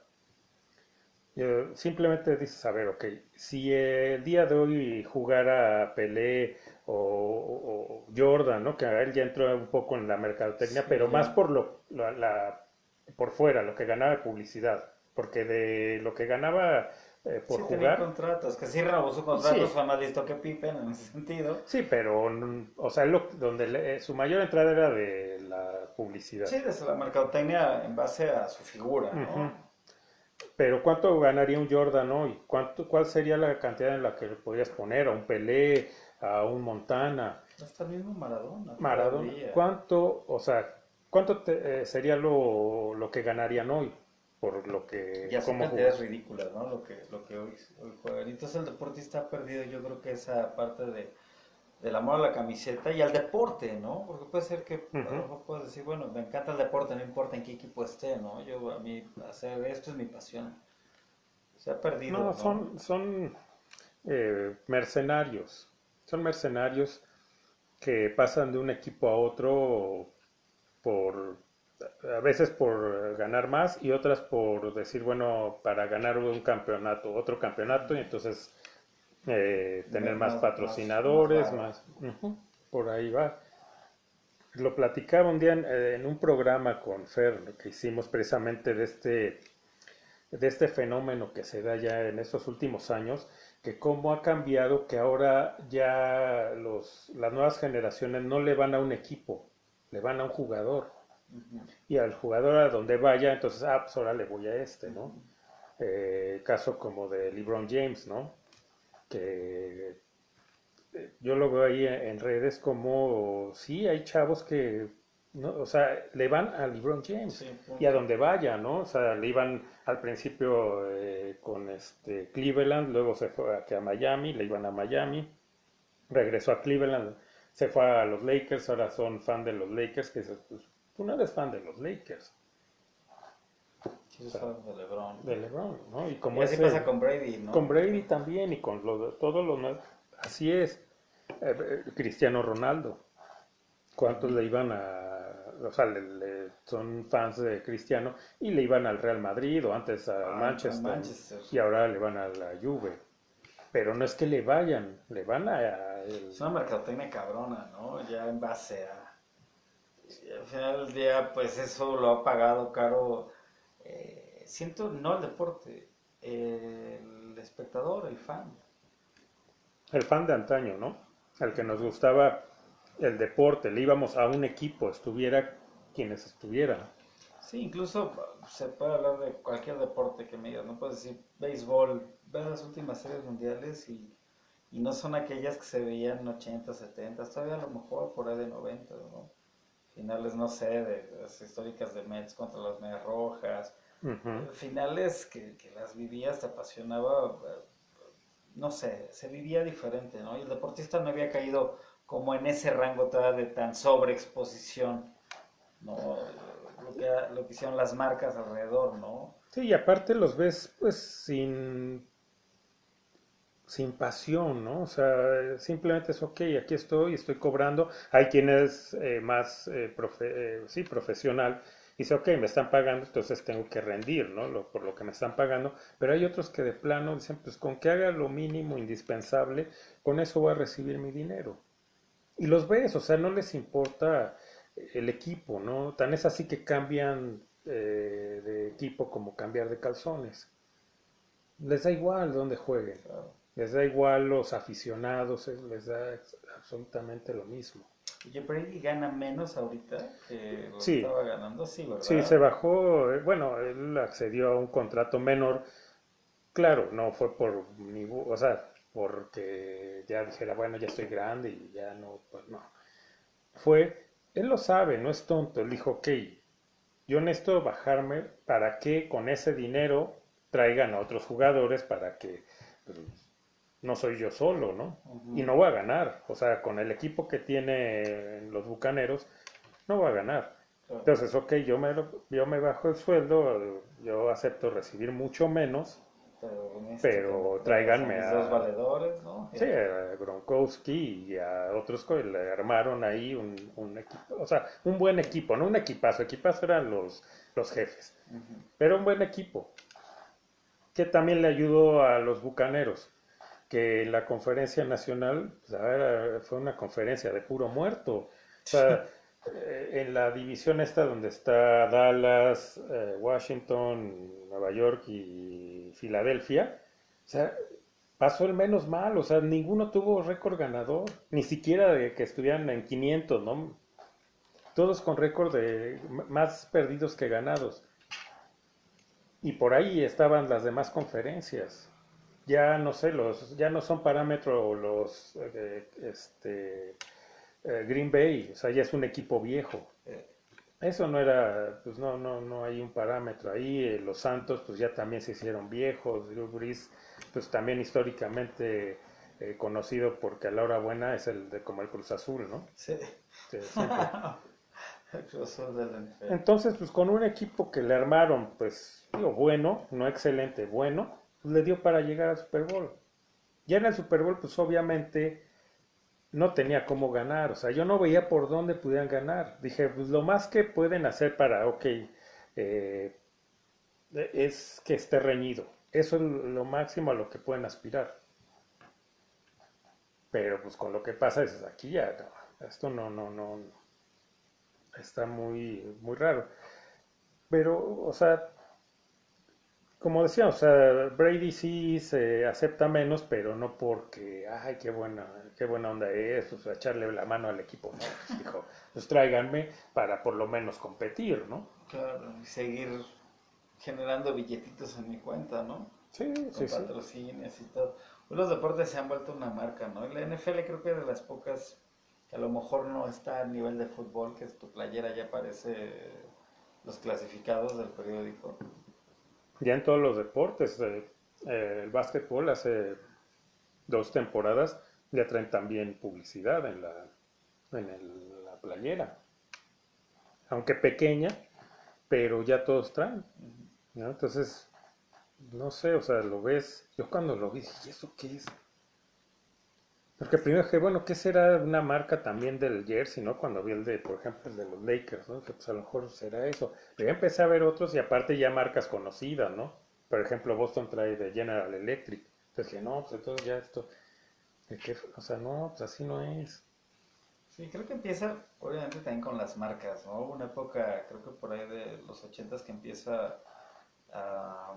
Simplemente dices, a ver, ok, si el día de hoy jugara Pelé o, Jordan, ¿no? Que él ya entró un poco en la mercadotecnia, pero más por lo, la, por fuera, lo que ganaba de publicidad, porque de lo que ganaba eh, por sí, jugar. contratos, que sí renovó su contrato, fue más listo que Pippen en ese sentido. Sí, pero, o sea, lo, donde su mayor entrada era de la publicidad. Sí, desde la mercadotecnia en base a su figura, ¿no? Pero ¿cuánto ganaría un Jordan hoy? ¿Cuánto, ¿Cuál sería la cantidad en la que le podrías poner a un Pelé, a un Montana? Hasta el mismo Maradona. Maradona. ¿Cuánto, o sea, cuánto eh, sería lo, lo, que ganarían hoy? Por lo que... Ya son cantidades ridículas, ¿no? Lo que, lo que hoy, hoy juegan. Entonces el deportista ha perdido yo creo que esa parte de del amor a la camiseta y al deporte, ¿no? Porque puede ser que a lo mejor puedes decir, bueno, me encanta el deporte, no importa en qué equipo esté, ¿no? Yo, a mí, hacer esto es mi pasión. Se ha perdido. No, son, son eh, mercenarios. Son mercenarios que pasan de un equipo a otro por a veces por ganar más y otras por decir, bueno, para ganar un campeonato, otro campeonato, y entonces eh, tener más, patrocinadores, más, por ahí va. Lo platicaba un día en, un programa con Fer que hicimos precisamente de este de este fenómeno que se da ya en estos últimos años, que cómo ha cambiado, que ahora ya los, las nuevas generaciones no le van a un equipo, le van a un jugador. Y al jugador a donde vaya, entonces, ah, pues ahora le voy a este, ¿no? Eh, caso como de LeBron James, ¿no? que eh, yo lo veo ahí en redes como, sí, hay chavos que, ¿no? o sea, le van a LeBron James y a donde vaya, ¿no? O sea, le iban al principio eh, con este Cleveland, luego se fue aquí a Miami, le iban a Miami, regresó a Cleveland, se fue a los Lakers, ahora son fan de los Lakers, que pues, tú no eres fan de los Lakers. Sí, de LeBron. De LeBron, ¿no? Y como y así pasa con Brady, ¿no? Con Brady también y con lo, todos los Así es. Eh, eh, Cristiano Ronaldo. ¿Cuántos le iban a... O sea, le, son fans de Cristiano y le iban al Real Madrid o antes a ah, Manchester, y ahora le van a la Juve. Pero no es que le vayan, le van a... Es una mercadotecnia cabrona, ¿no? Ya en base a... al final del día, pues eso lo ha pagado caro eh, siento no el deporte, el espectador, el fan. El fan de antaño, ¿no? El que nos gustaba el deporte, le íbamos a un equipo, estuviera quienes estuvieran. Sí, incluso se puede hablar de cualquier deporte que me digas, no puedes decir béisbol, las últimas series mundiales y, no son aquellas que se veían en 80, 70, todavía a lo mejor por ahí de 90, ¿no? finales, no sé, de las históricas de Mets contra las Medias Rojas, finales que, las vivías, te apasionaba, no sé, se vivía diferente, ¿no? Y el deportista no había caído como en ese rango todavía de tan sobreexposición, ¿no? Lo que, lo que hicieron las marcas alrededor, ¿no? Sí, y aparte los ves pues sin sin pasión, ¿no? O sea, simplemente es, ok, aquí estoy, estoy cobrando. Hay quien es eh, más, eh, eh, sí, profesional. Dice, ok, me están pagando, entonces tengo que rendir, ¿no? por lo que me están pagando. Pero hay otros que de plano dicen, pues con que haga lo mínimo indispensable, con eso voy a recibir mi dinero. Y los ves, o sea, no les importa el equipo, ¿no? Tan es así que cambian de equipo como cambiar de calzones. Les da igual dónde jueguen. Les da igual los aficionados, les da absolutamente lo mismo. ¿Y Brady gana menos ahorita que lo estaba ganando? Sí, ¿verdad? Sí, se bajó, eh, bueno, él accedió a un contrato menor. Claro, no fue por, o sea, porque ya dijera, bueno, ya estoy grande y ya no, pues no. Fue, él lo sabe, no es tonto, él dijo, ok, yo necesito bajarme para que con ese dinero traigan a otros jugadores para que pues, no soy yo solo, ¿no? Y no voy a ganar. O sea, con el equipo que tienen los Bucaneros, no voy a ganar. Entonces, ok, yo me, yo me bajo el sueldo, yo acepto recibir mucho menos, pero, este tráiganme a... Dos valedores, ¿no? Sí, a Gronkowski y a otros que le armaron ahí un, un, equipo, o sea, un buen equipo, no un equipazo, equipazo eran los, los jefes, pero un buen equipo, que también le ayudó a los bucaneros que la conferencia nacional pues, fue una conferencia de puro muerto. O sea, eh, en la división esta donde está Dallas, eh, Washington, Nueva York y Filadelfia, o sea, pasó el menos mal, o sea, ninguno tuvo récord ganador, ni siquiera de que estuvieran en 500, ¿no? Todos con récord de más perdidos que ganados. Y por ahí estaban las demás conferencias ya no sé, los, ya no son parámetros los eh, este, eh, Green Bay, o sea, ya es un equipo viejo. Eso no era, pues no, no, no hay un parámetro ahí. Eh, los Santos, pues ya también se hicieron viejos. Drew Brees, pues también históricamente conocido porque a la hora buena es el de como el Cruz Azul, ¿no? Sí. [laughs] Entonces, pues con un equipo que le armaron, pues, digo, bueno, no excelente, bueno, le dio para llegar al Super Bowl. Ya en el Super Bowl, pues obviamente no tenía cómo ganar, o sea, yo no veía por dónde pudieran ganar. Dije, pues lo más que pueden hacer para, ok, eh, es que esté reñido. Eso es lo máximo a lo que pueden aspirar. Pero pues con lo que pasa es aquí ya, esto no, no, no, está muy, muy raro. Pero, o sea, como decía, o sea, Brady sí se acepta menos, pero no porque, ay, qué buena, qué buena onda es, o sea, echarle la mano al equipo, ¿no? Pues, dijo, pues tráiganme para por lo menos competir, ¿no? Claro, y seguir generando billetitos en mi cuenta, ¿no? Sí, Con sí, patrocinios y todo. Pues los deportes se han vuelto una marca, ¿no? Y la NFL creo que es de las pocas que a lo mejor no está a nivel de fútbol, que tu playera ya aparece los clasificados del periódico ya en todos los deportes. Eh, eh, el básquetbol hace dos temporadas ya traen también publicidad en la, en la playera. Aunque pequeña, pero ya todos traen. Entonces, no sé, o sea, lo ves. Yo cuando lo vi dije, ¿y eso qué es? Porque primero dije, bueno, ¿qué será una marca también del jersey, no? Cuando vi el de, por ejemplo, el de los Lakers, ¿no? Que pues a lo mejor será eso. Pero ya empecé a ver otros y aparte ya marcas conocidas, ¿no? Por ejemplo, Boston trae de General Electric. Entonces dije, no, pues entonces ya esto. O sea, no, pues así no es. Sí, creo que empieza, obviamente, también con las marcas, ¿no? Una época, creo que por ahí de los ochentas que empieza a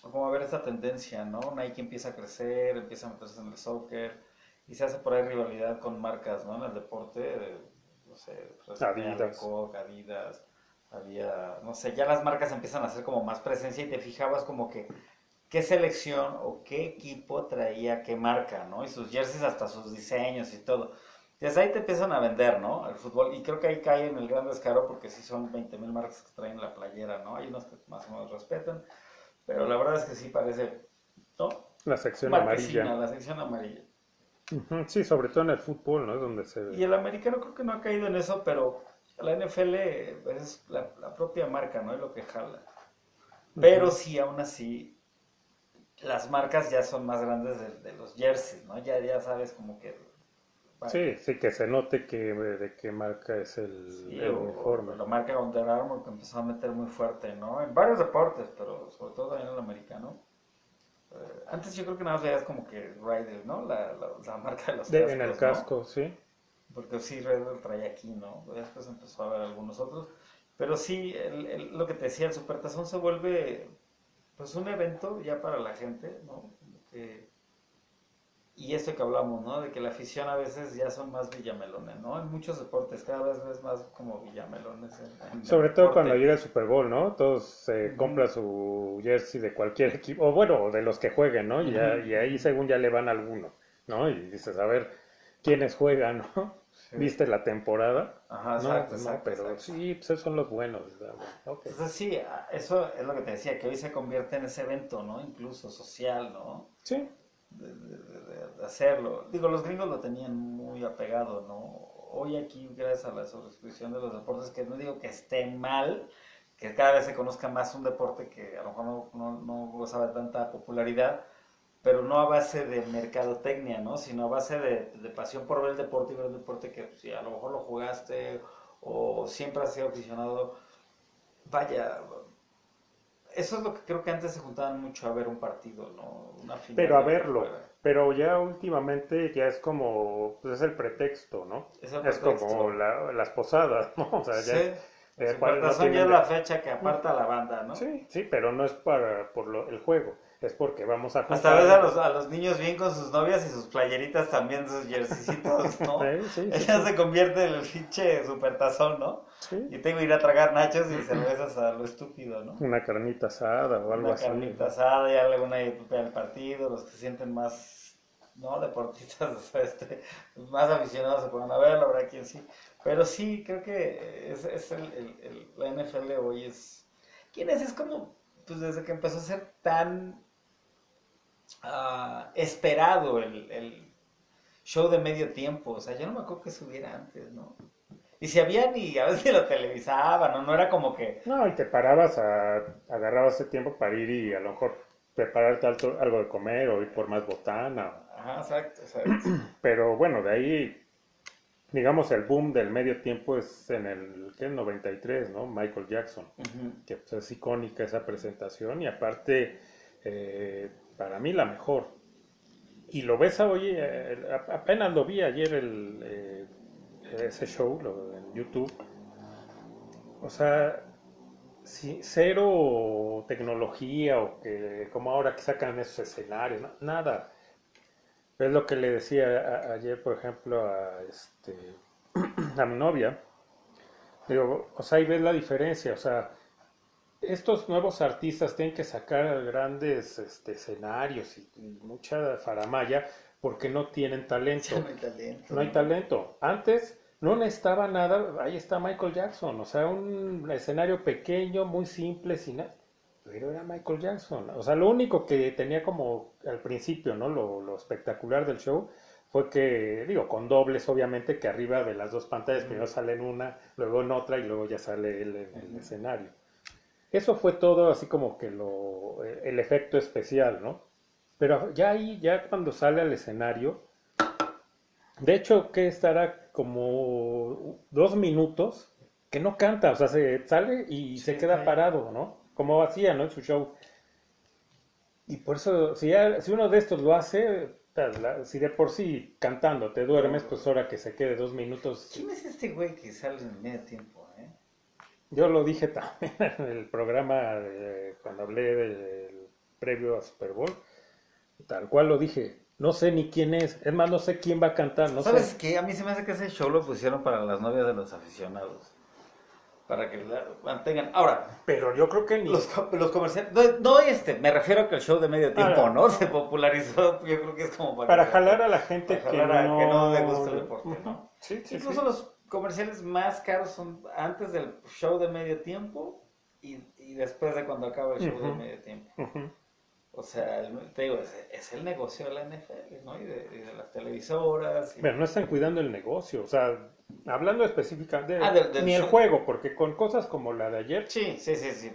como a ver esta tendencia, ¿no? Nike empieza a crecer, empieza a meterse en el soccer y se hace por ahí rivalidad con marcas, ¿no? En el deporte, no sé, Adidas. Adidas, había, no sé, ya las marcas empiezan a hacer como más presencia y te fijabas como que qué selección o qué equipo traía qué marca, ¿no? Y sus jerseys hasta sus diseños y todo. Desde ahí te empiezan a vender, ¿no? El fútbol. Y creo que ahí cae en el gran descaro porque sí son 20 mil marcas que traen la playera, ¿no? Hay unos que más o menos respetan. Pero la verdad es que sí parece, ¿no? La sección amarilla. La sección amarilla. Sí, sobre todo en el fútbol, ¿no? Es donde se... Y el americano creo que no ha caído en eso, pero la NFL es la, propia marca, ¿no? Es lo que jala. Pero sí, aún así, las marcas ya son más grandes de, los jerseys, ¿no? Ya, ya sabes como que... Sí, sí, que se note que de qué marca es el, uniforme. la marca Under Armour que empezó a meter muy fuerte, ¿no? En varios deportes, pero sobre todo en el americano. Eh, antes yo creo que nada más veías como que Ryder, ¿no? La, la, marca de los cascos, En el casco, sí. Porque sí, Ryder trae aquí, ¿no? Después empezó a ver algunos otros. Pero sí, el, lo que te decía, el Supertazón se vuelve pues un evento ya para la gente, ¿no? Que, y esto que hablamos, ¿no? De que la afición a veces ya son más villamelones, ¿no? En muchos deportes cada vez es más como villamelones. Sobre todo cuando llega el Super Bowl, ¿no? Todos se compran su jersey de cualquier [laughs] equipo, o bueno, de los que jueguen, ¿no? y, ahí según ya le van alguno, ¿no? Y dices, a ver, ¿quiénes juegan, [laughs] no? viste la temporada. Ajá, No, exacto, no, exacto, pero exacto. sí, pues esos son los buenos. ¿verdad? Ok. Entonces sí, a- eso es lo que te decía, que hoy se convierte en ese evento, ¿no? Incluso social, ¿no? Sí, De, de- de- hacerlo. Digo, los gringos lo tenían muy apegado, ¿no? Hoy aquí, gracias a la sobreexposición de los deportes, que no digo que esté mal, que cada vez se conozca más un deporte que a lo mejor no, no, no gozaba de tanta popularidad, pero no a base de mercadotecnia, ¿no? Sino a base de, de pasión por ver el deporte y ver el deporte que si a lo mejor lo jugaste o siempre has sido aficionado, vaya, eso es lo que creo que antes se juntaban mucho a ver un partido, ¿no? Una final pero a verlo. Pero ya últimamente ya es como, pues es el pretexto, ¿no? Es el Es como la- las posadas, ¿no? [laughs] O sea, ya Sí. es- eh, no ya la fecha que aparta la banda, ¿no? Sí, sí, pero no es para por lo- el juego, es porque vamos a Hasta ves a los, a los niños bien con sus novias y sus playeritas también, sus jerseycitos, [laughs] ¿no? Sí, sí, Ella sí. se convierte en el pinche supertazón, ¿no? Sí. Y tengo que ir a tragar nachos y cervezas a lo estúpido, ¿no? Una carnita asada o algo Una así. carnita asada y alguna al partido, los que se sienten más, ¿no? Deportistas, [laughs] o sea, este, más aficionados se pueden a verlo, habrá quien sí. Pero sí, creo que es, es el, el- el- la NFL hoy es... ¿Quién es? Es como, pues desde que empezó a ser tan ah, esperado el, el show de medio tiempo, o sea, yo no me acuerdo que subiera antes, ¿no? Y si había ni, a veces [laughs] lo televisaban, ¿no? No era como que... No, y te parabas a, agarrabas ese tiempo para ir y a lo mejor prepararte alto- algo de comer o ir por más botana. Ajá, exacto, exacto. [clears throat] Pero bueno, de ahí, digamos, el boom del medio tiempo es en el, ¿qué? 93, ¿no? Michael Jackson, que pues, es icónica esa presentación y aparte, eh, para mí la mejor. Y lo ves hoy, eh, apenas lo vi ayer el, eh, ese show lo- en YouTube. O sea, cero tecnología o que como ahora que sacan esos escenarios, nada. Es lo que le decía a- ayer, por ejemplo, a, este, [clears throat] a mi novia. Digo, o sea, ahí ves la diferencia. O sea, estos nuevos artistas tienen que sacar grandes este, escenarios y, y mucha faramaya porque no tienen talento. [laughs] No hay talento. No hay talento. Antes no necesitaba nada. Ahí está Michael Jackson. O sea, un escenario pequeño, muy simple, sin nada. Pero era Michael Jackson. O sea, lo único que tenía como al principio, ¿no? Lo, lo espectacular del show fue que, digo, con dobles, obviamente, que arriba de las dos pantallas primero sale en una, luego en otra y luego ya sale él en el escenario. Eso fue todo así como que lo, el efecto especial, ¿no? Pero ya ahí, ya cuando sale al escenario, de hecho, que estará como dos minutos que no canta, o sea, se sale y se queda sí. parado, ¿no? Como hacía, ¿no? En su show. Y por eso, si, ya- si uno de estos lo hace, si de por sí cantando te duermes, pues ahora que se quede dos minutos. ¿Quién es este güey que sale en medio tiempo? Yo lo dije también [laughs] en el programa de- cuando hablé del previo a Super Bowl, tal cual lo dije. No sé ni quién es, es más, no sé quién va a cantar, no ¿Sabes sé. qué? A mí se me hace que ese show lo pusieron para las novias de los aficionados. Para que la mantengan. Ahora, Pero yo creo que ni. los, los comerciales. No, no este, me refiero a que el show de medio tiempo. ¿no? [laughs] Se popularizó. Yo creo que es como Para jalar a la gente para que jalar a no... que no le gusta el deporte. ¿no? Sí, sí, Incluso sí. los comerciales más caros son antes del show de medio tiempo y, y después de cuando acaba el show de medio tiempo. O sea, el- te digo, es, es el negocio de la NFL, ¿no? Y de, y de las televisoras. y- Pero no están cuidando el negocio, o sea, hablando específicamente, Ah, del- del ni el juego, porque con cosas como la de ayer Sí, sí, sí, sí.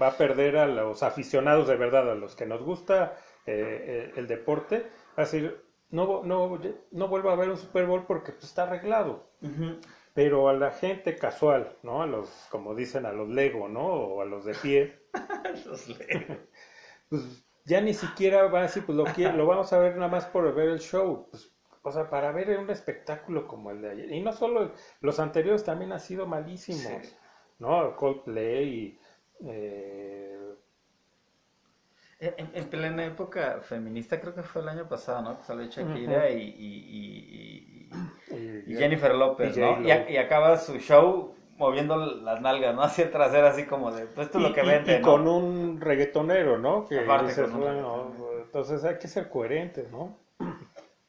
va a perder a los aficionados de verdad, a los que nos gusta eh, eh, el deporte, va a decir, no, no, no vuelvo a ver un Super Bowl porque pues, está arreglado. Ujú. Pero a la gente casual, ¿no? A los, como dicen, a los Lego, ¿no? O a los de pie, [laughs] Los leo. [laughs] pues ya ni siquiera va a decir, pues lo, quiero, lo vamos a ver nada más por ver el show. Pues, o sea, para ver un espectáculo como el de ayer. Y no solo, los anteriores también han sido malísimos, Sí. ¿no? Coldplay y... eh, En, en plena época feminista, creo que fue el año pasado, ¿no? Que salió Shakira y, y, y- y- y- y Jennifer López, ¿no? Y, acaba su show moviendo las nalgas, ¿no? [laughs] Hacia el trasero, así como de, pues esto es lo que vende, y ¿no? con un reggaetonero, ¿no? Que Aparte, dices, con un bueno, entonces hay que ser coherentes, ¿no?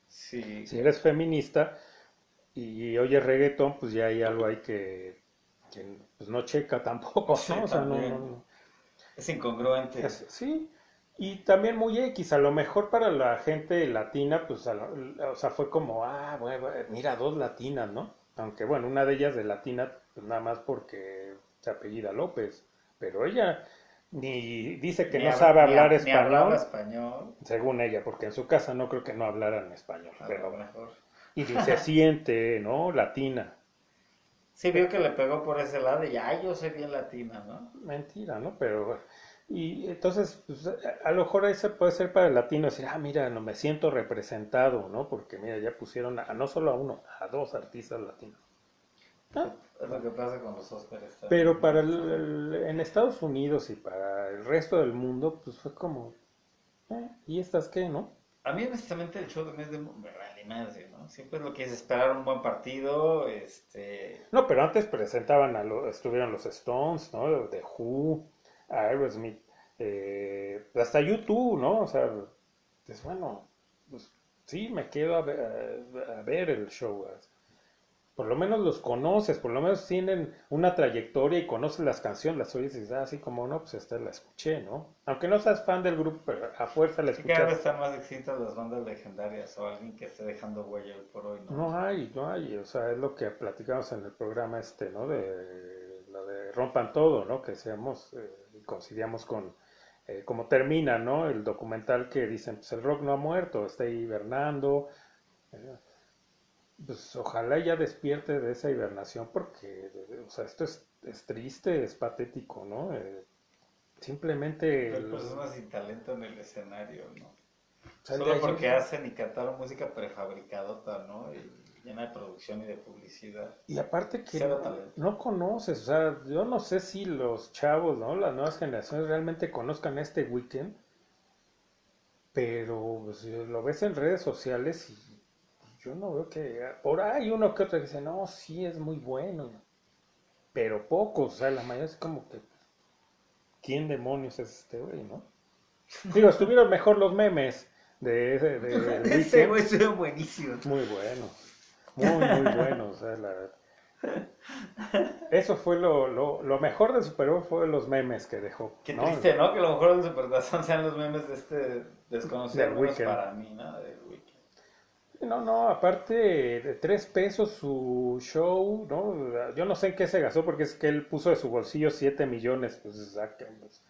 Sí. Si eres feminista, y oye reggaetón, pues ya hay algo ahí que, que, pues no checa tampoco, Sí, ¿no? O sea, no, también. no- no. Es incongruente. Es- sí, y también muy X, a lo mejor para la gente latina, pues, a lo- o sea, fue como, ah, bueno, mira, dos latinas, ¿no? Aunque bueno, una de ellas de latina, pues nada más porque se apellida López, pero ella ni dice que Ni no hab- sabe ni hablar hab- ni hablaba español, español. según ella, porque en su casa no creo que no hablaran español, A pero mejor. y [laughs] ni se siente, ¿no? Latina. Sí, vio que le pegó por ese lado y ay, yo soy bien latina, ¿no? Mentira, ¿no? Pero, y entonces, pues, a lo mejor ese puede ser para el latino decir, ah, mira, no me siento representado, ¿no? Porque, mira, ya pusieron a, no solo a uno, a dos artistas latinos. Ah, Es lo que pasa con los Oscars. Pero para el, el- en Estados Unidos y para el resto del mundo, pues fue como, eh, ¿y estas qué, no? A mí, honestamente, el show de mes de... Vale madre, ¿no? Siempre es lo que es esperar un buen partido, este... No, pero antes presentaban a los, estuvieron los Stones, ¿no? The Who, Aerosmith, eh, hasta YouTube, ¿no? O sea, pues bueno, pues sí, me quedo a ver, a ver el show. Por lo menos los conoces, por lo menos tienen una trayectoria y conoces las canciones, las oyes y dices, ah, así como no, pues esta la escuché, ¿no? Aunque no seas fan del grupo, pero a fuerza la Sí, cada vez escuchas. están más extintas las bandas legendarias o alguien que esté dejando huella hoy por hoy, ¿no? No hay, no hay, o sea, es lo que platicamos en el programa este, ¿no? De lo de Rompan Todo, ¿no? Que decíamos eh, y coincidíamos con eh, cómo termina, ¿no? El documental que dicen, pues el rock no ha muerto, está hibernando. eh, pues ojalá ya despierte de esa hibernación porque, o sea, esto es, es triste, es patético, ¿no? Eh, simplemente... Hay el- personas sin talento en el escenario, ¿no? o sea, Solo porque hacen y cantaron música prefabricadota, ¿no? Y llena de producción y de publicidad. Y aparte que no, conoces, o sea, yo no sé si los chavos, ¿no? Las nuevas generaciones realmente conozcan este weekend, pero pues, lo ves en redes sociales y yo no veo que... Por ahí uno que otro que dice, no, sí, es muy bueno, pero pocos, o sea, la mayoría es como que... ¿Quién demonios es este güey, no? [laughs] Digo, estuvieron mejor los memes de ese de, del [laughs] Ese güey estuvo buenísimo. Muy bueno, muy, muy bueno, o sea, la verdad. Eso fue lo, lo, lo mejor de Super Bowl fue los memes que dejó. Qué ¿no? triste, ¿no? Que lo mejor del Supertazón sean los memes de este desconocido, Del menos para mí, ¿no? Del Weeknd. No, no, aparte de tres pesos su show, ¿no? Yo no sé en qué se gastó porque es que él puso de su bolsillo 7 millones, pues sáquenlos.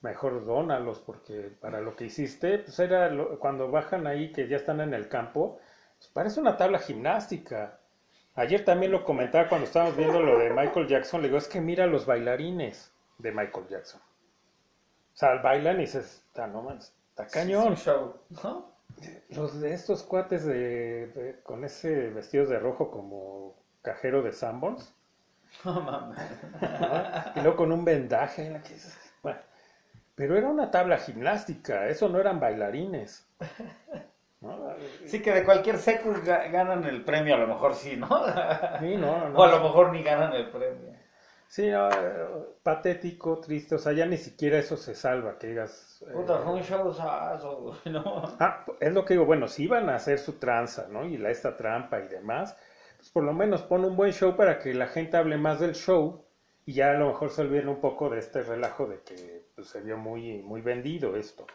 Mejor dónalos porque para lo que hiciste, pues era lo- cuando bajan ahí que ya están en el campo, pues parece una tabla gimnástica. Ayer también lo comentaba cuando estábamos viendo lo de Michael Jackson, le digo, es que mira los bailarines de Michael Jackson. O sea, bailan y dices, está, no manches, está cañón. Es un show, ¿no? Los de estos cuates de, de- con ese vestidos de rojo como cajero de Sanborns, No mames. ¿no? [laughs] y luego con un vendaje en la que bueno, pero era una tabla gimnástica, eso no eran bailarines. ¿No? Sí, que de cualquier secu ga- ganan el premio, a lo mejor sí, ¿no? Sí, no, no. O a lo mejor ni ganan el premio. Sí, no, eh, patético, triste, o sea, ya ni siquiera eso se salva, que digas... eh, Puta, fue un showzazo, güey, ¿no? Ah, es lo que digo, bueno, si iban a hacer su tranza, ¿no? Y la, esta trampa y demás, pues por lo menos pon un buen show para que la gente hable más del show y ya a lo mejor se olviden un poco de este relajo de que pues, se vio muy, muy vendido esto.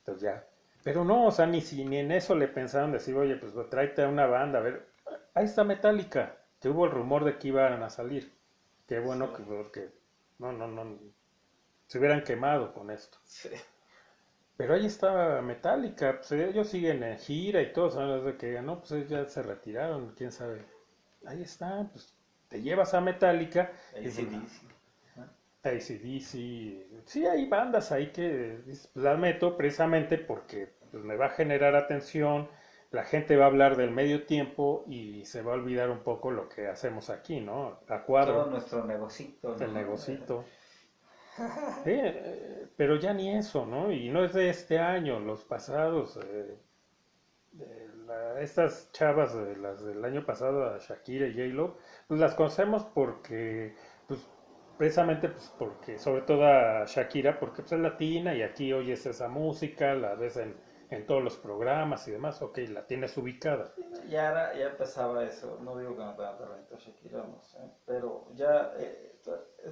Entonces ya. Pero no, o sea, ni, si, ni en eso le pensaron decir, oye, pues tráete a una banda, a ver, ahí está Metallica, que hubo el rumor de que iban a salir. Qué bueno Sí. que, que no, no, no, se hubieran quemado con esto. Sí. Pero ahí estaba Metallica, pues ellos siguen en gira y todo, ¿sabes? De que no, pues ya se retiraron, quién sabe. Ahí está, pues te llevas a Metallica, y pues, AC/DC. Sí hay bandas ahí que las meto precisamente porque pues, me va a generar atención, la gente va a hablar del medio tiempo y se va a olvidar un poco lo que hacemos aquí, ¿no? A Todo cuadro, nuestro negocito. ¿no? el negocito. [laughs] Sí, eh, pero ya ni eso, ¿no? Y no es de este año, los pasados. eh, la- estas chavas, de las del año pasado, a Shakira y J-Lo, pues las conocemos porque, pues precisamente, pues porque, sobre todo a Shakira, porque pues, es latina y aquí oyes esa música, la ves en, en todos los programas y demás, ok, la tienes ubicada. Ya, era, ya empezaba eso, no digo que no tenga talento Shakira, no sé, pero ya eh,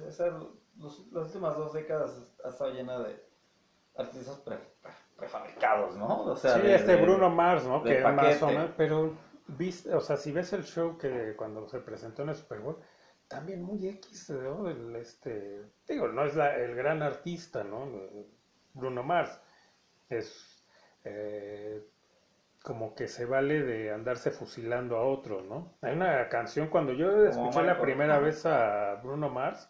esa- los- las últimas dos décadas ha estado llena de artistas pre- pre- prefabricados, ¿no? O sea, sí, de- este de- Bruno Mars, ¿no? Que más o paquete. menos, pero viste, o sea, si ves el show que cuando se presentó en el Super Bowl, también muy X, ¿no? El, este, digo, no es la- el gran artista, ¿no? Bruno Mars. Es eh, como que se vale de andarse fusilando a otros, ¿no? Hay una canción, cuando yo escuché la primera vez a Bruno Mars,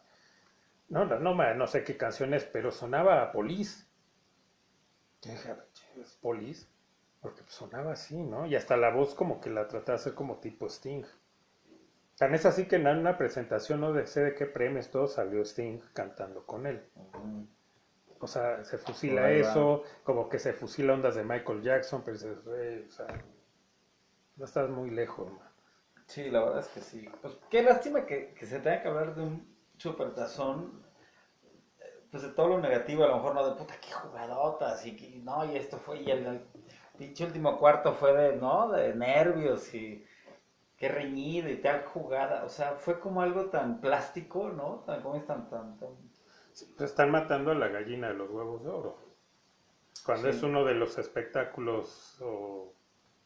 no, no, no, no sé qué canción es, pero sonaba a Police. Yo dije, "A ver, che, ¿es Police? Porque sonaba así, ¿no? Y hasta la voz como que la trataba de hacer como tipo Sting. Tan es así que en una presentación, no de sé de qué premios, todo salió Sting cantando con él. O sea, se fusila eso, como que se fusila ondas de Michael Jackson, pero "Güey, o sea, no estás muy lejos, man. Sí, la verdad es que sí. Pues qué lástima que, que se tenga que hablar de un supertazón, eh, pues de todo lo negativo, a lo mejor no de puta, qué jugadotas, y que no, y esto fue, y el, el pinche último cuarto fue de, ¿no? De nervios y qué reñido y tal jugada, o sea, fue como algo tan plástico, ¿no? Tan, como es tan, tan, tan... Pues están matando a la gallina de los huevos de oro. Cuando Sí. es uno de los espectáculos o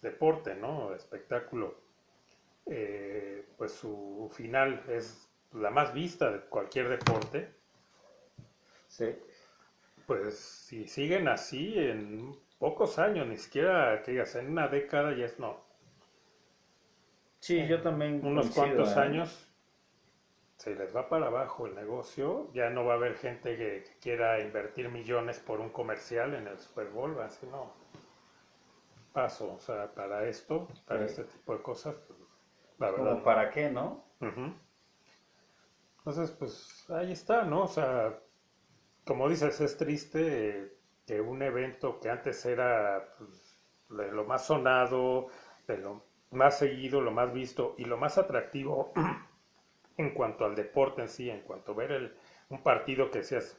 deporte, ¿no? Espectáculo, eh, pues su final es la más vista de cualquier deporte. Sí. Pues si siguen así en pocos años, ni siquiera que digas en una década, ya es no. Sí, yo también. Unos coincido, cuantos ¿eh? años se les va para abajo el negocio, ya no va a haber gente que, que quiera invertir millones por un comercial en el Super Bowl, va a decir, no, paso, o sea, para esto, para Sí. este tipo de cosas, pues, la verdad. Como para qué, ¿no? Entonces, pues ahí está, ¿no? O sea, como dices, es triste que un evento que antes era pues, de lo más sonado, de lo más seguido, lo más visto y lo más atractivo [clears throat] en cuanto al deporte en sí, en cuanto a ver el, un partido que seas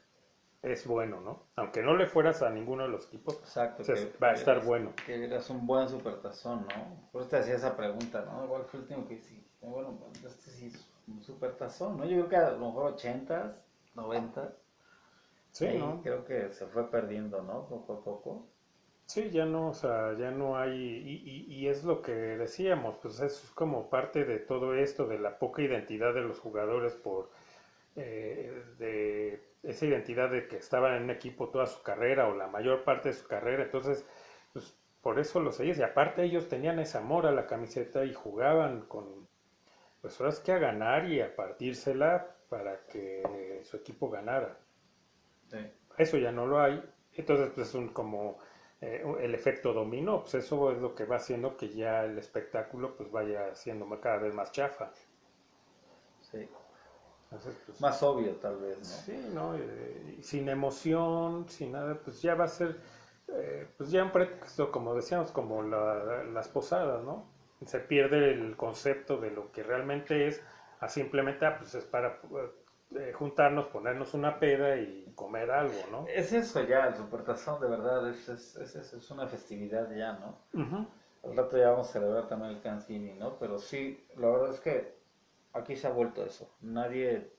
es bueno, ¿no? Aunque no le fueras a ninguno de los equipos, Exacto. va a estar bueno. Que eras un buen supertazón, ¿no? Por eso te hacía esa pregunta, ¿no? Igual fue el último que sí. Bueno, pues, este sí es un supertazón, ¿no? Yo creo que a lo mejor 80s, 90 Sí, ¿no? creo que se fue perdiendo, ¿no? Poco a poco. Sí, ya no, o sea, ya no hay, y, y- y es lo que decíamos, pues es como parte de todo esto, de la poca identidad de los jugadores por, eh, de esa identidad de que estaban en un equipo toda su carrera o la mayor parte de su carrera, entonces, pues por eso los seguías, y aparte ellos tenían ese amor a la camiseta y jugaban con, pues ahora es que a ganar y a partírsela para que su equipo ganara. Sí. Eso ya no lo hay. Entonces, pues es un como eh, el efecto dominó, pues eso es lo que va haciendo que ya el espectáculo pues vaya siendo cada vez más chafa. Sí. Entonces, pues, Más obvio, tal vez, ¿no? sí, ¿no? Eh, sin emoción, sin nada, pues ya va a ser, eh, pues ya un pretexto, como decíamos, como la- las posadas, ¿no? Se pierde el concepto de lo que realmente es, a simplemente, ah, pues es para eh, juntarnos, ponernos una peda y comer algo, ¿no? Es eso ya, el supertazón, de verdad, es, es, es, es- una festividad ya, ¿no? Al rato ya vamos a celebrar también el Thanksgiving, ¿no? Pero sí, la verdad es que aquí se ha vuelto eso. Nadie,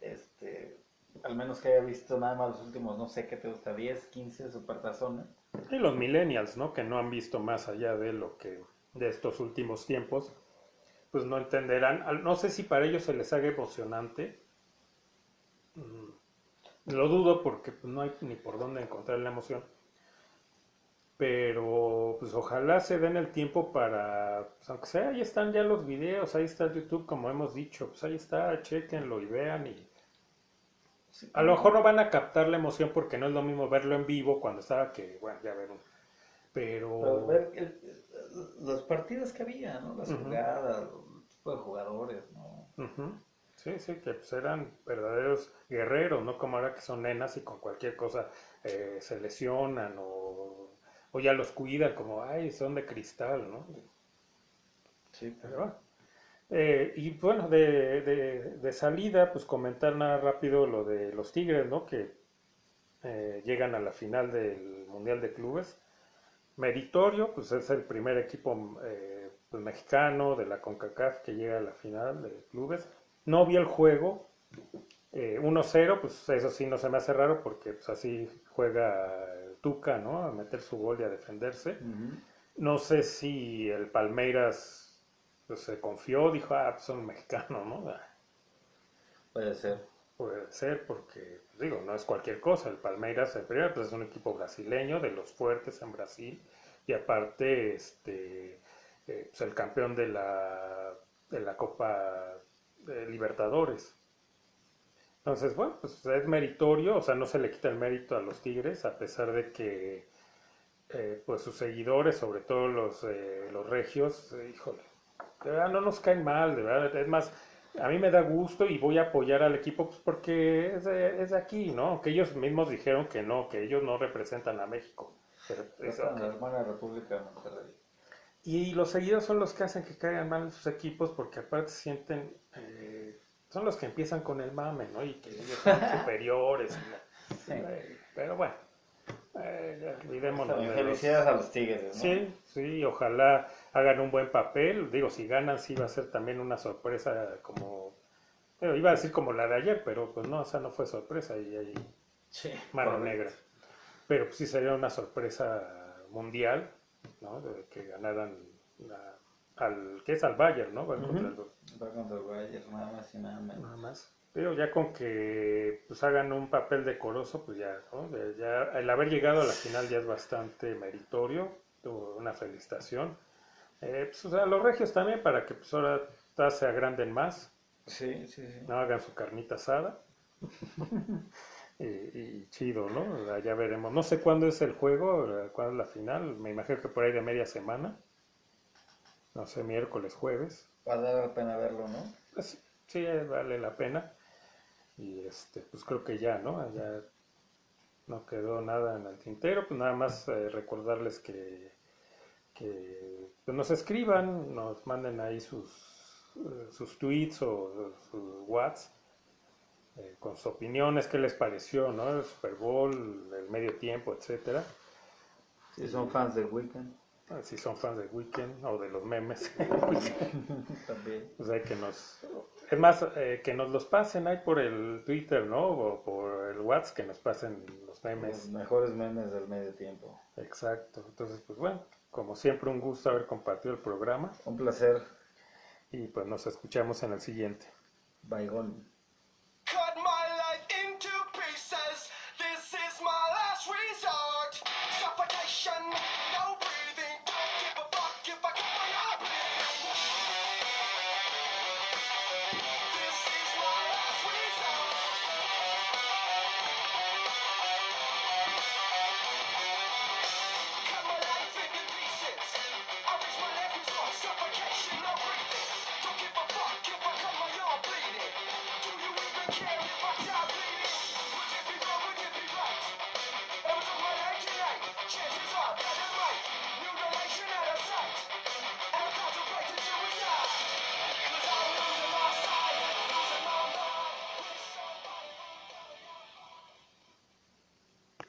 este, al menos que haya visto nada más los últimos, no sé qué te gusta, 10, 15 supertazones. Y los millennials, ¿no? Que no han visto más allá de lo que de estos últimos tiempos, pues no entenderán. No sé si para ellos se les haga emocionante. Lo dudo porque pues, no hay ni por dónde encontrar la emoción. Pero pues ojalá se den el tiempo para, pues, aunque sea, ahí están ya los videos, ahí está YouTube, como hemos dicho, pues ahí está, chequenlo y vean y a lo mejor no van a captar la emoción porque no es lo mismo verlo en vivo cuando estaba que, bueno, ya ver. Pero... Pero ver el- los partidos que había, ¿no? Las jugadas, el tipo de jugadores, ¿no? Sí, sí, que pues eran verdaderos guerreros, no como ahora que son nenas y con cualquier cosa eh, se lesionan o, o ya los cuidan como, ay, son de cristal, ¿no? Sí, Pero bueno. Eh, y bueno, de, de- de salida, pues comentar nada rápido lo de los Tigres, ¿no? Que eh, llegan a la final del Mundial de Clubes. meritorio, pues es el primer equipo eh, pues, mexicano de la CONCACAF que llega a la final de clubes. No vi el juego, eh, 1-0, pues eso sí no se me hace raro porque pues, así juega Tuca, ¿no? A meter su gol y a defenderse. No sé si el Palmeiras pues, se confió, dijo, ah, pues son mexicanos, ¿no? Ah, Puede ser. Puede ser porque, pues, digo, no es cualquier cosa. El Palmeiras, el primero, pues es un equipo brasileño, de los fuertes en Brasil, y aparte, este, eh, pues el campeón de la, de la Copa de Libertadores. Entonces, bueno, pues es meritorio, o sea, no se le quita el mérito a los Tigres, a pesar de que, eh, pues sus seguidores, sobre todo los, eh, los regios, eh, híjole, de verdad no nos caen mal, de verdad, es más, a mí me da gusto y voy a apoyar al equipo pues, porque es de, es de aquí, ¿no? Que ellos mismos dijeron que no, que ellos no representan a México. Pero es Esta ok. la hermana República de Monterrey. Y los seguidores son los que hacen que caigan mal sus equipos porque aparte sienten, eh, son los que empiezan con el mame, ¿no? Y que ellos son [laughs] superiores. Sí. eh, pero bueno, eh, ya, Felicidades a los Tigres, ¿no? Sí, sí, ojalá hagan un buen papel. Digo, si ganan, sí va a ser también una sorpresa como... Pero iba a decir como la de ayer, pero pues no, esa no fue sorpresa y hay Sí, mano correcto. negra. Pero pues sí sería una sorpresa mundial, ¿no? De que ganaran al... ¿Qué es? Al Bayern, ¿no? Va contra el- Va contra el Bayern, nada más y nada menos. nada más. Pero ya con que pues hagan un papel decoroso, pues ya, ¿no? Ya el haber llegado a la final ya es bastante meritorio, una felicitación. Eh, pues, o sea, los regios también para que pues ahora se agranden más, Sí, sí, sí. no hagan su carnita asada. [laughs] y, y chido, ¿no? Ya- veremos. No sé cuándo es el juego, eh, cuándo es la final, me imagino que por ahí de media semana. No sé, miércoles, jueves. Va a dar la pena verlo, ¿no? Pues, sí, vale la pena. Y este, pues creo que ya, ¿no? Ya no quedó nada en el tintero, pues nada más eh, recordarles que, que pues, nos escriban, nos manden ahí sus, eh, sus tweets o sus whats eh, con sus opiniones, qué les pareció, ¿no? El Super Bowl, el medio tiempo, etcétera. Si son fans del Weekend, Si son fans de Weekend o de los memes. [laughs] también. [laughs] O sea, que nos... Es más, eh, que nos los pasen ahí por el Twitter, ¿no? O por el WhatsApp, que nos pasen los Los memes. mejores memes del medio tiempo. Exacto. Entonces, pues bueno, como siempre, un gusto haber compartido el programa. Un placer, Y pues nos escuchamos en el siguiente. Baigón.